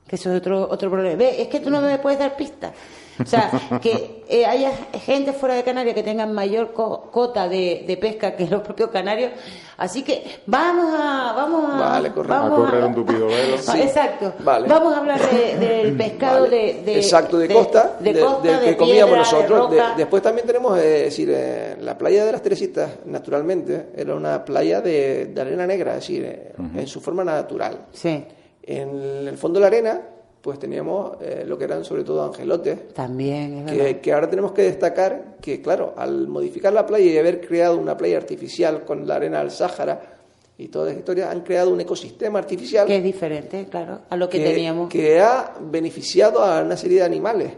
que eso es otro, otro problema. Ve, es que tú no me puedes dar pistas. O sea, que eh, haya gente fuera de Canarias que tengan mayor co- cota de, de pesca que los propios canarios. Así que vamos a... Vamos a, Vale, correcto. vamos A correr un tupido velo. Ah, Exacto. Vale. Vamos a hablar de- del pescado Vale. de, de- Exacto, de, costa, de, costa, que comíamos nosotros. Después también tenemos, eh, es decir, eh, la playa de las Teresitas, naturalmente, era una playa de, arena negra, es decir, eh, en su forma natural. Sí, En el fondo de la arena, pues teníamos eh, lo que eran sobre todo angelotes, también, es verdad. que, que ahora tenemos que destacar que, claro, al modificar la playa y haber creado una playa artificial con la arena del Sáhara y toda esa historia, han creado un ecosistema artificial Que es diferente, claro, a lo que, que, teníamos. que ha beneficiado a una serie de animales.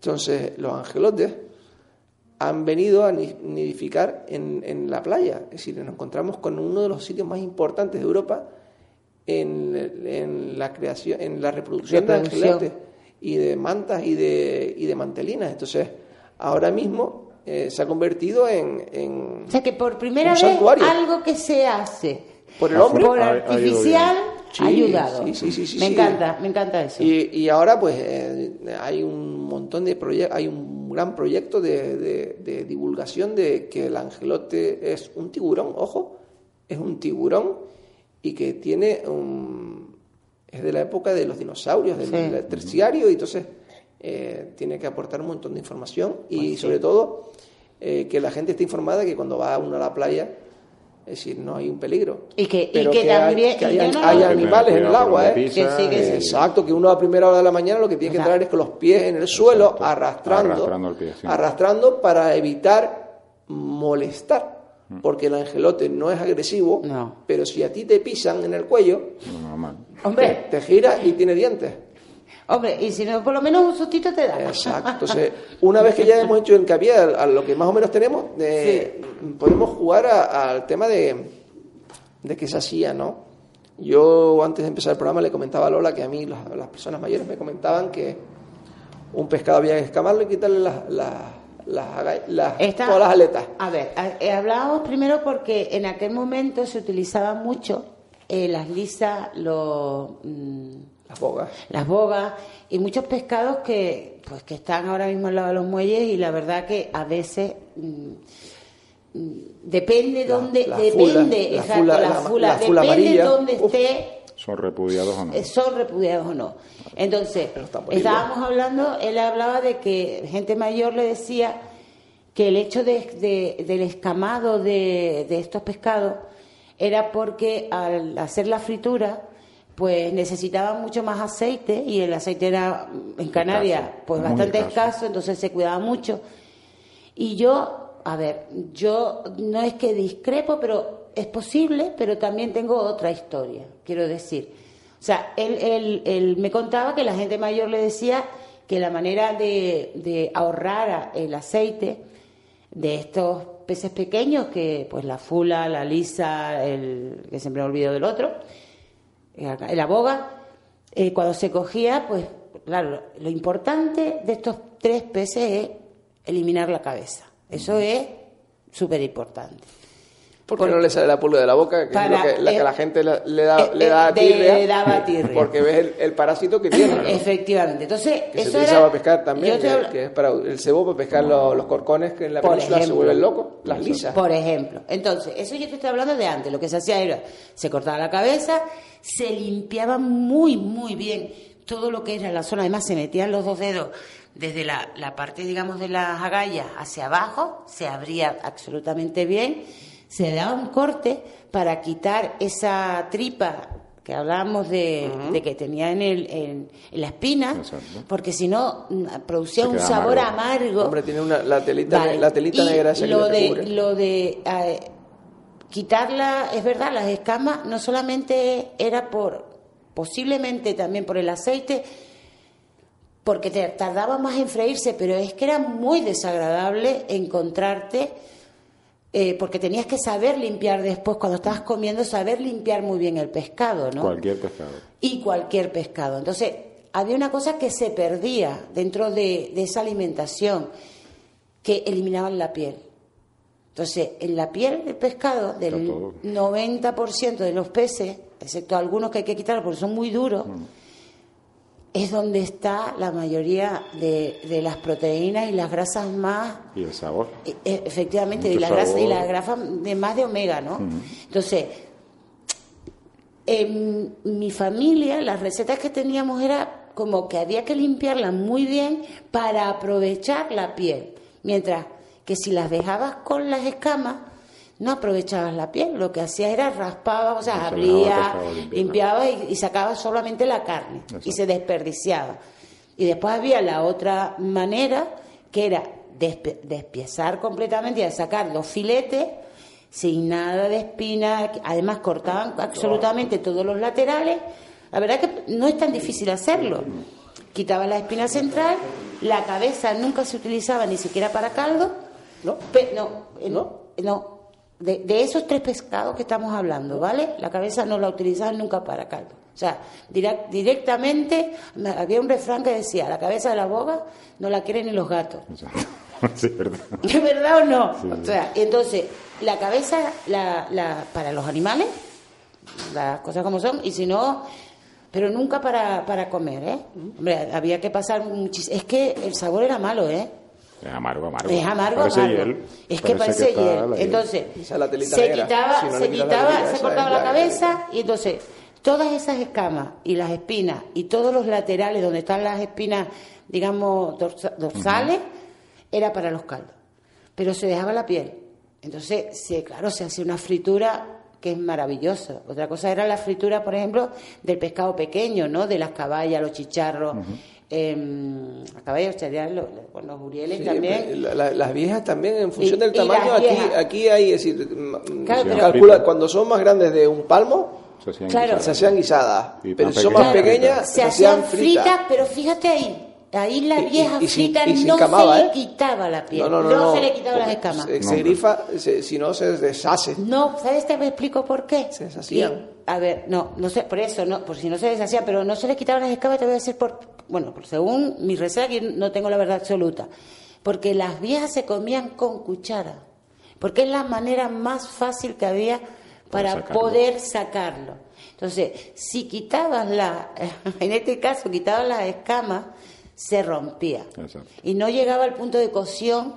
Entonces, los angelotes han venido a ni- nidificar en, en la playa. Es decir, nos encontramos con uno de los sitios más importantes de Europa en, en la creación, en la reproducción, de angelotes y de mantas y de, y de mantelinas. Entonces, ahora mismo eh, se ha convertido en, en- O sea que por primera vez algo que se hace por el hombre. por artificial Sí, ha ayudado. sí, sí, sí, sí, me sí. encanta, me encanta eso. Y, y ahora pues eh, hay un montón de proyectos, hay un gran proyecto de, de- de divulgación de que el angelote es un tiburón, ojo, es un tiburón y que tiene un, es de la época de los dinosaurios, del, Sí. del terciario, y entonces eh, tiene que aportar un montón de información y Pues sí. sobre todo eh, que la gente esté informada que cuando va uno a la playa, es decir, no hay un peligro. Y que- y que hay- también- que hay, yo no- hay Hay que animales en el agua, ¿eh? pisa, Que sí, que sí. Exacto, que uno a primera hora de la mañana lo que tiene que entrar es con los pies en el suelo, arrastrando, Arrastrando el pie, sí. arrastrando para evitar molestar, porque el angelote no es agresivo, No. pero si a ti te pisan en el cuello. Hombre, te gira y tiene dientes. hombre, y si no, por lo menos un sustito te da. Exacto. Entonces, una vez que ya hemos hecho hincapié a, a lo que más o menos tenemos, eh, podemos jugar al tema de, de qué se hacía, ¿no? Yo antes de empezar el programa le comentaba a Lola que a mí las, las personas mayores me comentaban que un pescado había que escamarlo y quitarle las, las, las, aga- las- Esta- todas las aletas. A ver, hablábamos primero porque en aquel momento se utilizaban mucho eh, las lisas, los, mm, Las bogas. las bogas y muchos pescados que pues que están ahora mismo al lado de los muelles y la verdad que a veces mm, mm, depende La- dónde la depende fula, la exacto, la la- fula, la fula depende amarilla. dónde esté ¿Son repudiados o no? eh, son repudiados o no. Entonces, estábamos hablando, él hablaba de que gente mayor le decía que el hecho de, de- del escamado de, de estos pescados era porque al hacer la fritura pues necesitaban mucho más aceite y el aceite era en Canarias Escaso, pues muy bastante escaso. escaso, entonces se cuidaba mucho. Y yo, a ver, yo no es que discrepo, pero es posible, pero también tengo otra historia, quiero decir. O sea, él, él, él me contaba que la gente mayor le decía que la manera de, de ahorrar el aceite de estos peces pequeños, que pues la fula, la lisa, el que siempre me olvido del otro, eh, la boga, eh, cuando se cogía, pues claro, lo importante de estos tres peces es eliminar la cabeza. Eso es súper importante. ¿Por qué Por- no le sale la pulga de la boca? Que Para- es lo que, la que eh, la gente le, le da, eh, le da eh, tirria. le daba tirria. Porque ves el, el parásito que tiene. ¿no? Efectivamente. Entonces, que se utiliza era. para pescar también, que, hablo- que es para el cebo para pescar los, los corcones que en la Por península se vuelven locos, las lisas. Por ejemplo. Entonces, eso yo te estoy hablando de antes. Lo que se hacía era, se cortaba la cabeza, se limpiaba muy, muy bien todo lo que era la zona. Además, se metían los dos dedos desde la, la parte, digamos, de las agallas hacia abajo, se abría absolutamente bien, se daba un corte para quitar esa tripa que hablábamos de, de que tenía en, el, en, en la espina, Exacto. porque si no mm, producía un sabor amargo. amargo. Hombre, tiene una, la telita, Vale. la telita Y negra esa lo de, lo de eh, quitarla, es verdad, las escamas no solamente era por, posiblemente también por el aceite, porque te tardaba más en freírse, pero es que era muy desagradable encontrarte, eh, porque tenías que saber limpiar después, cuando estabas comiendo, saber limpiar muy bien el pescado, ¿no? Cualquier pescado. y cualquier pescado. Entonces, había una cosa que se perdía dentro de, de esa alimentación, que eliminaban la piel. Entonces, en la piel del pescado, del Está todo. 90% de los peces, excepto algunos que hay que quitar porque son muy duros, Mm. Es donde está la mayoría de, de las proteínas y las grasas más Y el sabor. e- e- efectivamente, y Mucho la grasa y la grasa de más de omega, ¿no? Entonces, en mi familia, las recetas que teníamos era como que había que limpiarla muy bien para aprovechar la piel. Mientras que si las dejabas con las escamas, no aprovechabas la piel. Lo que hacías era raspabas, o sea, abría, limpiabas y, y sacabas solamente la carne. Y se desperdiciaba. Y después había la otra manera, que era despe- despiezar completamente y sacar los filetes sin nada de espina. Además, cortaban absolutamente todos los laterales. La verdad que no es tan difícil hacerlo. Quitaban la espina central, la cabeza nunca se utilizaba ni siquiera para caldo. ¿No? ¿No? no. De, de esos tres pescados que estamos hablando, ¿vale? La cabeza no la utilizaban nunca para caldo. O sea, direct- directamente, me- había un refrán que decía, la cabeza de la boga no la quieren ni los gatos. Sí, es verdad. ¿Es verdad o no? Sí, o sea, entonces, la cabeza la, la, para los animales, las cosas como son, y si no, pero nunca para, para comer, ¿eh? Hombre, había que pasar muchísimo. Es que el sabor era malo, ¿eh? Es amargo, amargo. Es amargo, Parece amargo. hiel. Es que parece hiel. Entonces, se negra. quitaba, Si no se la quitaba, se cortaba la la- cabeza y entonces todas esas escamas y las espinas y todos los laterales donde están las espinas, digamos, dorsa- dorsales, era para los caldos. Pero se dejaba la piel. Entonces, se, claro, se hacía una fritura que es maravillosa. Otra cosa era la fritura, por ejemplo, del pescado pequeño, ¿no? De las caballas, los chicharros. Las caballas, serían los, los- los urieles Sí, también. la- la- las viejas también, en función Y- del tamaño, aquí, viejas. aquí hay, es decir, Claro, se pero- calcula, cuando son más grandes de un palmo, Se hacían Claro. guisadas. se hacían guisadas. Y Pero si son más pequeñas, pequeñas, se hacían fritas, fritas. pero fíjate ahí, ahí la Y- y- vieja y sin- frita y sin no se le ¿eh? quitaba la piel, No, no, no, no. se le quitaban las escamas. Se, se grifa, se- si no se deshace. No, ¿sabes? Te me explico por qué. Se deshacían. Y, a ver, no, no sé, por eso, no, por si no se deshacía, pero no se le quitaban las escamas, te voy a decir por, bueno, por según mi receta, que no tengo la verdad absoluta, porque las viejas se comían con cuchara, porque es la manera más fácil que había para sacarlo. poder sacarlo. Entonces, si quitabas la, en este caso, quitabas las escamas, se rompía. Exacto. Y no llegaba al punto de cocción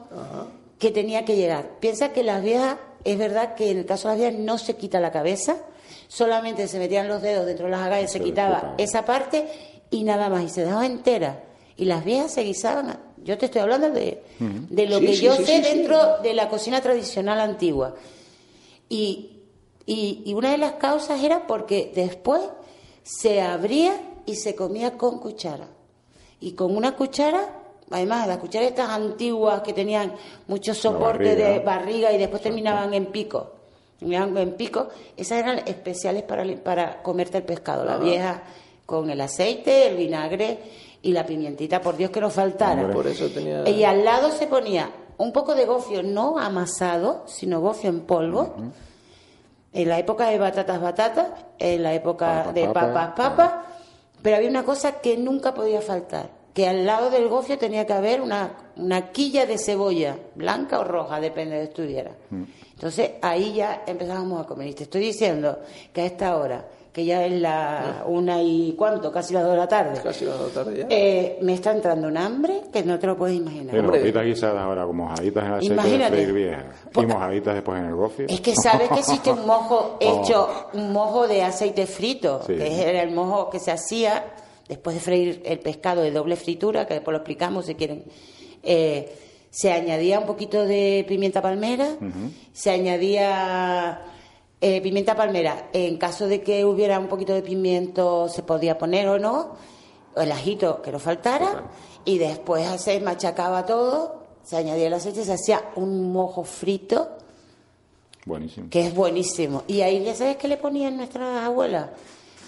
que tenía que llegar. Piensa que las viejas, es verdad que en el caso de las viejas no se quita la cabeza, solamente se metían los dedos dentro de las agallas, se Se quitaba. esa parte y nada más, y se dejaba entera. Y las viejas se guisaban, a- yo te estoy hablando de, de lo Sí, que sí, yo sí, sé sí, sí. dentro de la cocina tradicional antigua. Y, y, y una de las causas era porque después se abría y se comía con cuchara. Y con una cuchara, además las cucharas estas antiguas que tenían mucho soporte barriga. de barriga y después terminaban en pico, terminaban en pico, esas eran especiales para, para comerte el pescado, la vieja con el aceite, el vinagre y la pimientita, por Dios que no faltara. Hombre. Por eso tenía. Y al lado se ponía un poco de gofio no amasado, sino gofio en polvo. En la época de batatas, batatas. En la época Papa, de papa, papas, papas. Pero había una cosa que nunca podía faltar. Que al lado del gofio tenía que haber una, una quilla de cebolla, blanca o roja, depende de estuviera. Entonces ahí ya empezábamos a comer. Y te estoy diciendo que a esta hora, que ya es la una y cuánto, casi las dos de la tarde, Casi las dos tarde ya. eh, me está entrando un hambre que no te lo puedes imaginar. Hojitas guisadas ahora, como mojaditas en aceite Imagínate. de freír vieja. Y mojaditas después en el gofio. Es que sabes que existe un mojo hecho, un mojo de aceite frito, Oh. Sí. que era el mojo que se hacía después de freír el pescado de doble fritura, que después lo explicamos si quieren. Eh, se añadía un poquito de pimienta palmera, se añadía eh, pimienta palmera. En caso de que hubiera un poquito de pimiento, se podía poner o no, el ajito que no faltara, y después se machacaba todo, se añadía el aceite, se hacía un mojo frito Buenísimo. que es buenísimo. Y ahí ya sabes qué le ponían nuestras abuelas.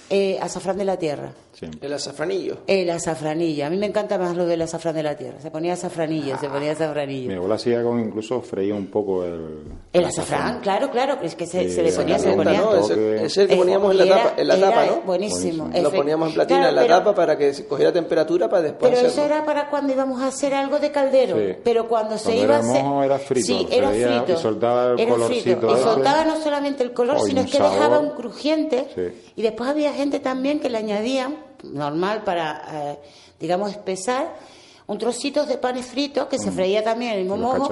Eh, azafrán de la tierra. El azafranillo. El azafranillo. A mí me encanta más lo del azafrán de la tierra. Se ponía azafranillo, se ponía azafranillo. Mi abuela hacía con incluso freía un poco el... El azafrán, claro, claro, es que se, Sí, se le se ponía, se le ponía. ¿no? Ese- ese es el que poníamos en la era- tapa, en la era tapa, ¿no? Buenísimo. Lo efe- poníamos en platina Claro, en la pero- tapa para que se cogiera temperatura para después Pero eso hacerlo. era para cuando íbamos a hacer algo de caldero. Sí. Pero cuando se Cuando iba a hacer. mojo era frito, Sí, se era veía frito. y soltaba el Era colorcito frito. Y soltaba no solamente el color, sino es que dejaba un crujiente. Sí. Y después había gente también que le añadían, normal para, eh, digamos, espesar, un trocitos de panes fritos que se freía también en el mismo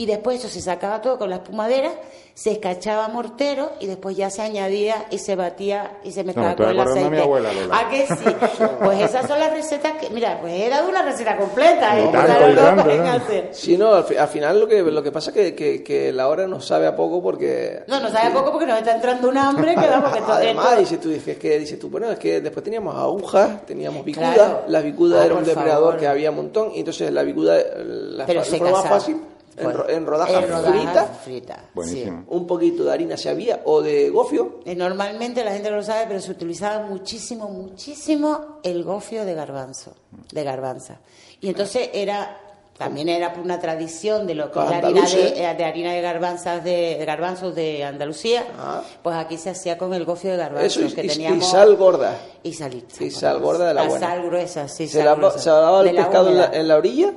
Y después eso se sacaba todo con la espumadera, se escachaba mortero y después ya se añadía y se batía y se mezclaba me estoy con el aceite. de mi abuela, Lola. ¿A que sí? Pues esas son las recetas que, mira, pues he dado una receta completa, ¿eh? Y tanto, ¿Sabes y lo que tanto, pueden ¿no? hacer? Sí, no, al, fi- al final lo que, lo que pasa es que, que, que la hora nos sabe a poco porque... No, nos sabe poco porque nos está entrando un hambre que vamos, que todo Además, dices tú, dices que, dices tú, bueno, es que después teníamos agujas, teníamos bicudas, Claro. la bicuda Ah, era un depredador favor. que había un montón, y entonces la bicuda, la, Pero la se forma más fácil, Bueno, en rodajas en rodajas fritas, Buenísimo. un poquito de harina se había, o de gofio. Eh, Normalmente la gente no lo sabe, pero se utilizaba muchísimo, muchísimo el gofio de garbanzo, de garbanza. Y entonces era, también era por una tradición de lo que es la harina de, eh, de harina de garbanzas de, de garbanzos de Andalucía, Ah. pues aquí se hacía con el gofio de garbanzos eso y, que y- y teníamos. sal gorda. Y salita. Y sal gorda de la buena. sal gruesa, sí. se, sal la- gruesa. se lavaba el la pescado en la, en la orilla,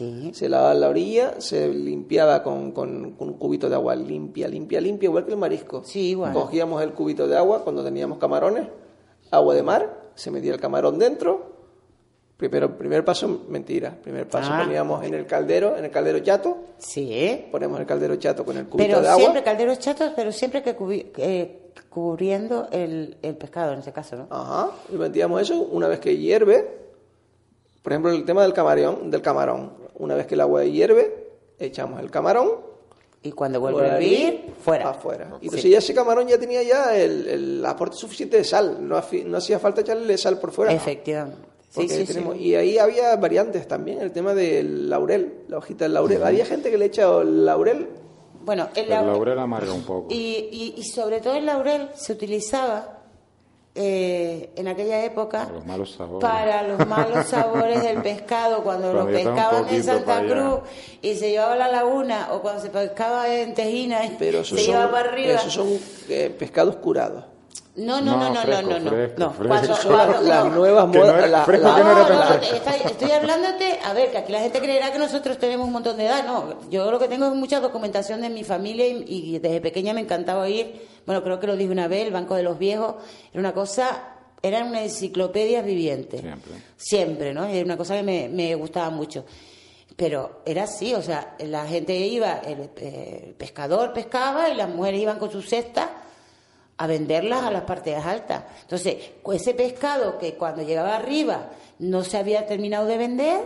Sí. se lavaba la orilla, se limpiaba con, con- con un cubito de agua limpia, limpia, limpia, igual que el marisco. Sí, igual. Cogíamos el cubito de agua cuando teníamos camarones, agua de mar, se metía el camarón dentro. Primero, primer paso, mentira. Primer paso Ah. poníamos en el caldero, en el caldero chato, Sí. ponemos el caldero chato con el cubito Pero de agua. siempre calderos chatos, pero siempre que cubi- eh, cubriendo el, el pescado, en este caso, ¿no? Ajá, y metíamos eso una vez que hierve. Por ejemplo, el tema del camarón, del camarón. Una vez que el agua hierve, echamos el camarón Y cuando vuelve a hervir, fuera. afuera. Y Sí. entonces ya ese camarón ya tenía ya el, el aporte suficiente de sal. No, no hacía falta echarle sal por fuera. Efectivamente. Sí, sí, tenemos- sí. Y ahí había variantes también, el tema del laurel, la hojita del laurel. Había gente que le echa el laurel. Bueno, el El laurel, laurel amarga un poco. y, y, y sobre todo el laurel se utilizaba eh, en aquella época Para los malos sabores. para los malos sabores del pescado, cuando Cuando lo pescaban en Santa. Cruz y se llevaba a la laguna, o cuando se pescaba en Tejina y Pero esos se son, llevaba para arriba. esos son eh, pescados curados. No, no, no, No, no, fresco, no, no, fresco, no. fresco. Cuando- cuando- las no. nuevas modas. la- la- no no, estoy hablándote, a ver, que aquí la gente creerá que nosotros tenemos un montón de edad. No, yo lo que tengo es mucha documentación de mi familia y, y desde pequeña me encantaba ir. Bueno, creo que lo dije una vez, el Banco de los Viejos, era una cosa, era una enciclopedia viviente. Siempre. Siempre, ¿no? Y era una cosa que me, me gustaba mucho. Pero era así, o sea, la gente iba, el, eh, el pescador pescaba y las mujeres iban con su cesta a venderlas a las partes altas. Entonces, ese pescado que cuando llegaba arriba no se había terminado de vender,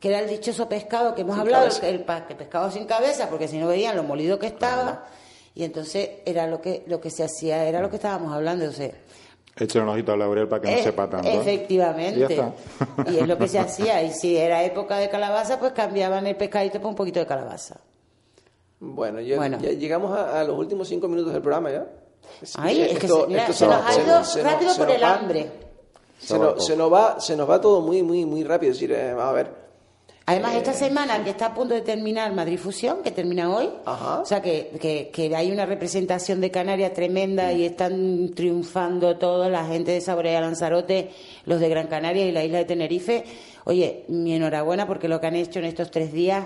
que era el dichoso pescado que hemos Sin hablado, el, el pescado sin cabeza, porque si no veían lo molido que estaba, y entonces era lo que lo que se hacía, era lo que estábamos hablando, o sea, un ojito al laurel para que no eh, sepa tanto. Efectivamente. Y ya está. Y es lo que se hacía. Y si era época de calabaza, pues cambiaban el pescadito por un poquito de calabaza. Bueno, ya, Bueno. ya llegamos a, a los últimos cinco minutos del programa ya. Es- Ay, es que esto- se, mira, esto se nos ha ido se rápido se por el va- hambre. Se nos, se nos va, se nos va todo muy, muy, muy rápido. Es decir, eh, vamos a ver. Además, esta semana que está a punto de terminar Madrid Fusión, que termina hoy, Ajá. o sea que, que, que hay una representación de Canarias tremenda y están triunfando todos, la gente de Saborea Lanzarote, los de Gran Canaria y la isla de Tenerife. Oye, mi enhorabuena porque lo que han hecho en estos tres días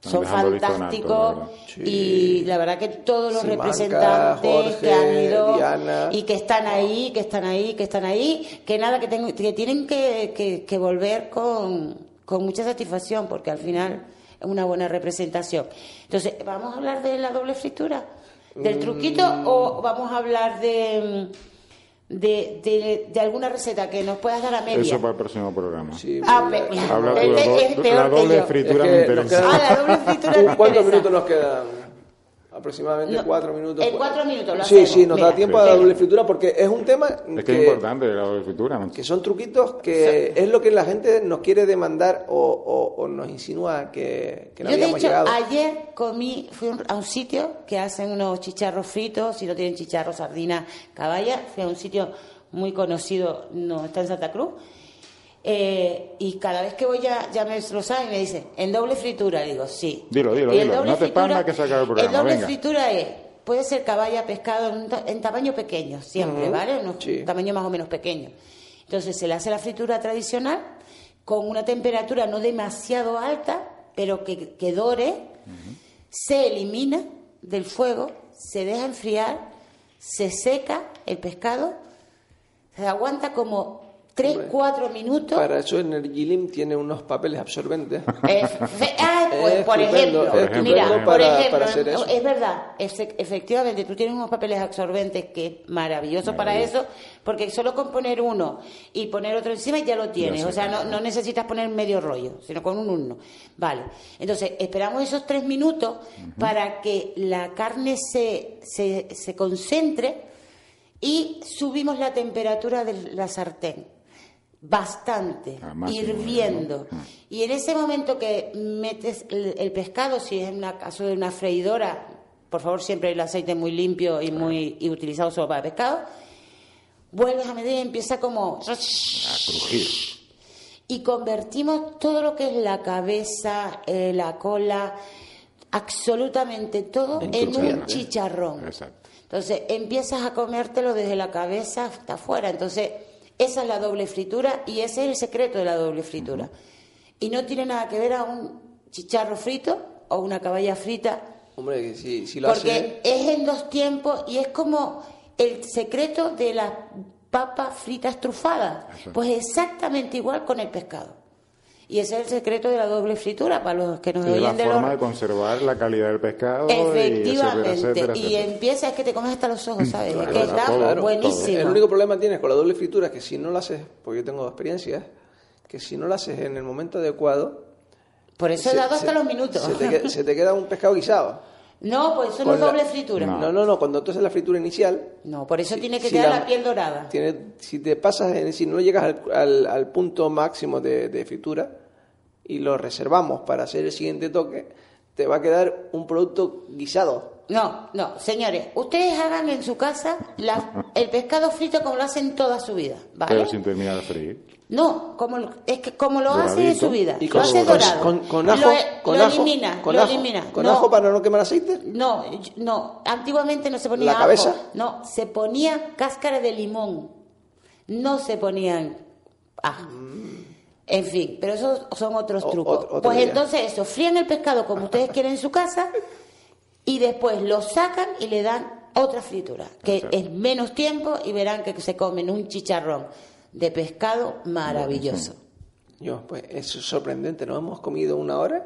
son fantásticos y la verdad que todos los representantes Jorge, que han ido Diana. y que están ahí, que están ahí, que están ahí, que nada, que, tengo- que tienen que, que- que volver con, con mucha satisfacción, porque al final es una buena representación. Entonces, ¿vamos a hablar de la doble fritura? ¿Del truquito Mm. o vamos a hablar de, de, de, de alguna receta que nos puedas dar a media? Eso para el próximo programa. Sí, Ah, pues, pe- Habla tú, este la, do- es peor la que doble fritura Es me que interesa. quedan- Ah, la doble fritura me ¿Cuántos minutos nos quedan? Aproximadamente No, cuatro minutos. en cuatro minutos lo Sí, hacemos, sí, nos da mira. tiempo a la doble fritura porque es un tema Es que es importante la doble fritura. que son truquitos que es lo que la gente nos quiere demandar o, o- o nos insinúa que, que no Yo, de habíamos hecho, llegado. ayer comí, fui un- a un sitio que hacen unos chicharros fritos, si no tienen chicharros, sardinas, caballa, fui a un sitio muy conocido, no está en Santa Cruz. Eh, y cada vez que voy ya, ya me lo saben y me dicen, ¿en doble fritura? Digo, sí. Dilo, dilo, Y el dilo. doble No te fritura- que se acaba el programa, doble venga. fritura es, puede ser caballa, pescado, en, en tamaño pequeño, siempre, ¿vale? Un sí. tamaño más o menos pequeño. Entonces se le hace la fritura tradicional con una temperatura no demasiado alta, pero que, que dore, se elimina del fuego, se deja enfriar, se seca el pescado, se aguanta como 3, Hombre, 4 minutos. Para eso Energilim tiene unos papeles absorbentes. Eh, fe- ah, pues, Es por ejemplo, es mira, por para- ejemplo, para hacer eso. es verdad, efe- efectivamente, tú tienes unos papeles absorbentes que es maravilloso para eso, porque solo con poner uno y poner otro encima ya lo tienes, Ya o sea, no, no necesitas poner medio rollo, sino con un uno. Vale, entonces esperamos esos tres minutos para que la carne se, se, se concentre y subimos la temperatura de la sartén. Bastante, máximo, hirviendo. ¿no? Y en ese momento que metes el, el pescado, si es en una caso de una freidora, por favor siempre el aceite muy limpio y muy y utilizado solo para pescado, vuelves a medir y empieza como A crujir. y convertimos todo lo que es la cabeza, eh, la cola, absolutamente todo En en, un chicharrón. Exacto. Entonces empiezas a comértelo desde la cabeza hasta afuera. Entonces esa es la doble fritura y ese es el secreto de la doble fritura. Y no tiene nada que ver a un chicharro frito o una caballa frita, Hombre, que si, si lo porque hace... es en dos tiempos y es como el secreto de las papas fritas trufadas. Pues exactamente igual con el pescado. Y ese es el secreto de la doble fritura para los que nos Y la oyen de los... forma de conservar la calidad del pescado. y Efectivamente, etcétera, etcétera, y empieza, es que te comes hasta los ojos, ¿sabes? Claro, es que claro, está Claro, buenísimo. El único problema que tienes con la doble fritura es que si no lo haces, porque yo tengo experiencia, que si no lo haces en el momento adecuado... Por eso he se- dado se- hasta los minutos. Se te, que- se te queda un pescado guisado. No, pues eso no es la- doble fritura. No. No, No, no, no, cuando tú haces la fritura inicial... por eso si- tiene que si quedar la, piel dorada. tiene- si te pasas, en- si no llegas al, al- al punto máximo de, de fritura y lo reservamos para hacer el siguiente toque, te va a quedar un producto guisado. No, no, señores, ustedes hagan en su casa la- el pescado frito como lo hacen toda su vida, ¿vale? Pero sin terminar de freír. No, como lo- es que como lo Doradito. hacen en su vida, Y lo con, hace dorado, con- con lo, ajo, e- con lo ajo, elimina, con lo ajo, elimina. con no, ajo para no quemar aceite. no, no, antiguamente no se ponía ¿La ajo, cabeza? no, se ponía cáscara de limón, no se ponían ajo. En fin, pero esos son otros O- trucos. otro- otro pues día. entonces eso, frían el pescado como ustedes quieren en su casa y después lo sacan y le dan otra fritura, que Exacto. es menos tiempo y verán que se comen un chicharrón de pescado maravilloso. Yo, pues es sorprendente, nos hemos comido una hora.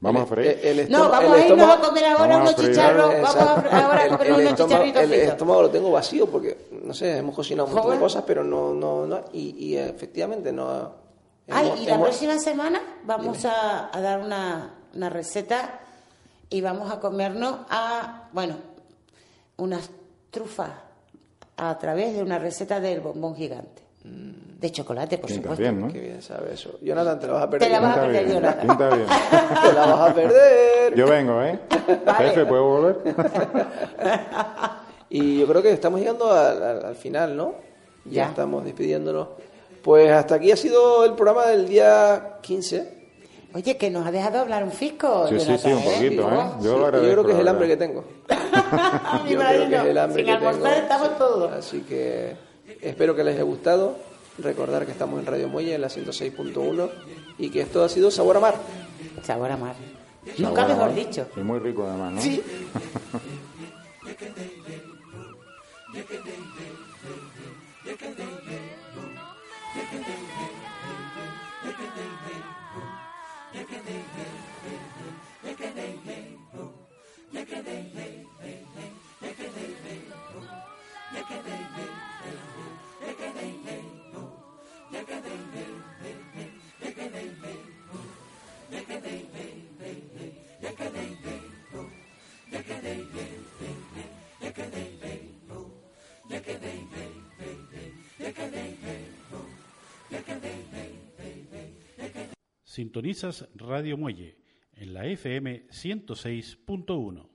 Vamos a freír. el- el No, vamos el a irnos estómago- a comer ahora unos chicharros, vamos a, ahora a El- comer el unos estómago- chicharritos El estómago lo tengo vacío porque, no sé, hemos cocinado Joder. cosas, pero no, no, no, y, y efectivamente no... Ay, hemos- y la hemos- próxima semana vamos a, a dar una, una receta y vamos a comernos a, bueno, unas trufas a través de una receta del bombón gigante. De chocolate, por Pinta supuesto. bien, ¿no? Qué bien sabe eso. Jonathan, te la vas a Te perder. la vas a perder, bien, Jonathan. bien. Te la vas a perder. Yo vengo, ¿eh? Vale. Jefe, ¿puedo volver? Y yo creo que estamos llegando al, al- al final, ¿no? Ya, Ya. estamos despidiéndonos. Pues hasta aquí ha sido el programa del día 15. Oye, que nos ha dejado hablar un fisco. Sí, sí, sí, Jonathan, un poquito, ¿eh? Yo lo Yo agradezco. creo que es el hambre que tengo. Me Yo creo que imagino. es el hambre Sin que almorzar tengo. estamos todos. Así que espero que les haya gustado. Recordar que estamos en Radio Muelle, en la 106.1, y que esto ha sido Sabor a Mar. Sabor a mar. Sabor Nunca a mejor mar. dicho. Y muy rico además, ¿no? Sí. Sintonizas Radio Muelle en la FM 106.1.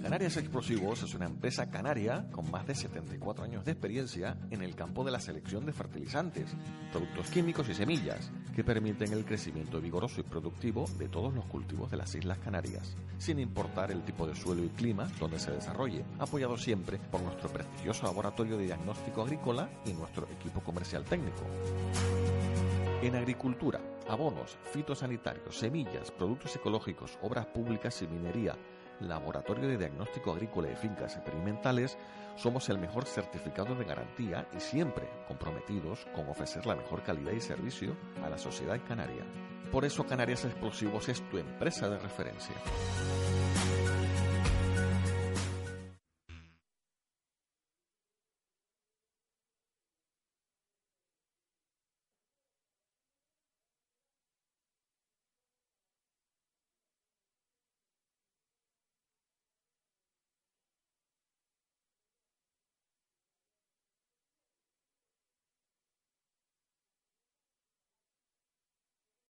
Canarias Explosivos es una empresa canaria con más de 74 años de experiencia en el campo de la selección de fertilizantes, productos químicos y semillas que permiten el crecimiento vigoroso y productivo de todos los cultivos de las Islas Canarias, sin importar el tipo de suelo y clima donde se desarrolle, apoyado siempre por nuestro prestigioso laboratorio de diagnóstico agrícola y nuestro equipo comercial técnico. En agricultura, abonos, fitosanitarios, semillas, productos ecológicos, obras públicas y minería, Laboratorio de Diagnóstico Agrícola y Fincas Experimentales, somos el mejor certificado de garantía y siempre comprometidos con ofrecer la mejor calidad y servicio a la sociedad canaria. Por eso Canarias Explosivos es tu empresa de referencia.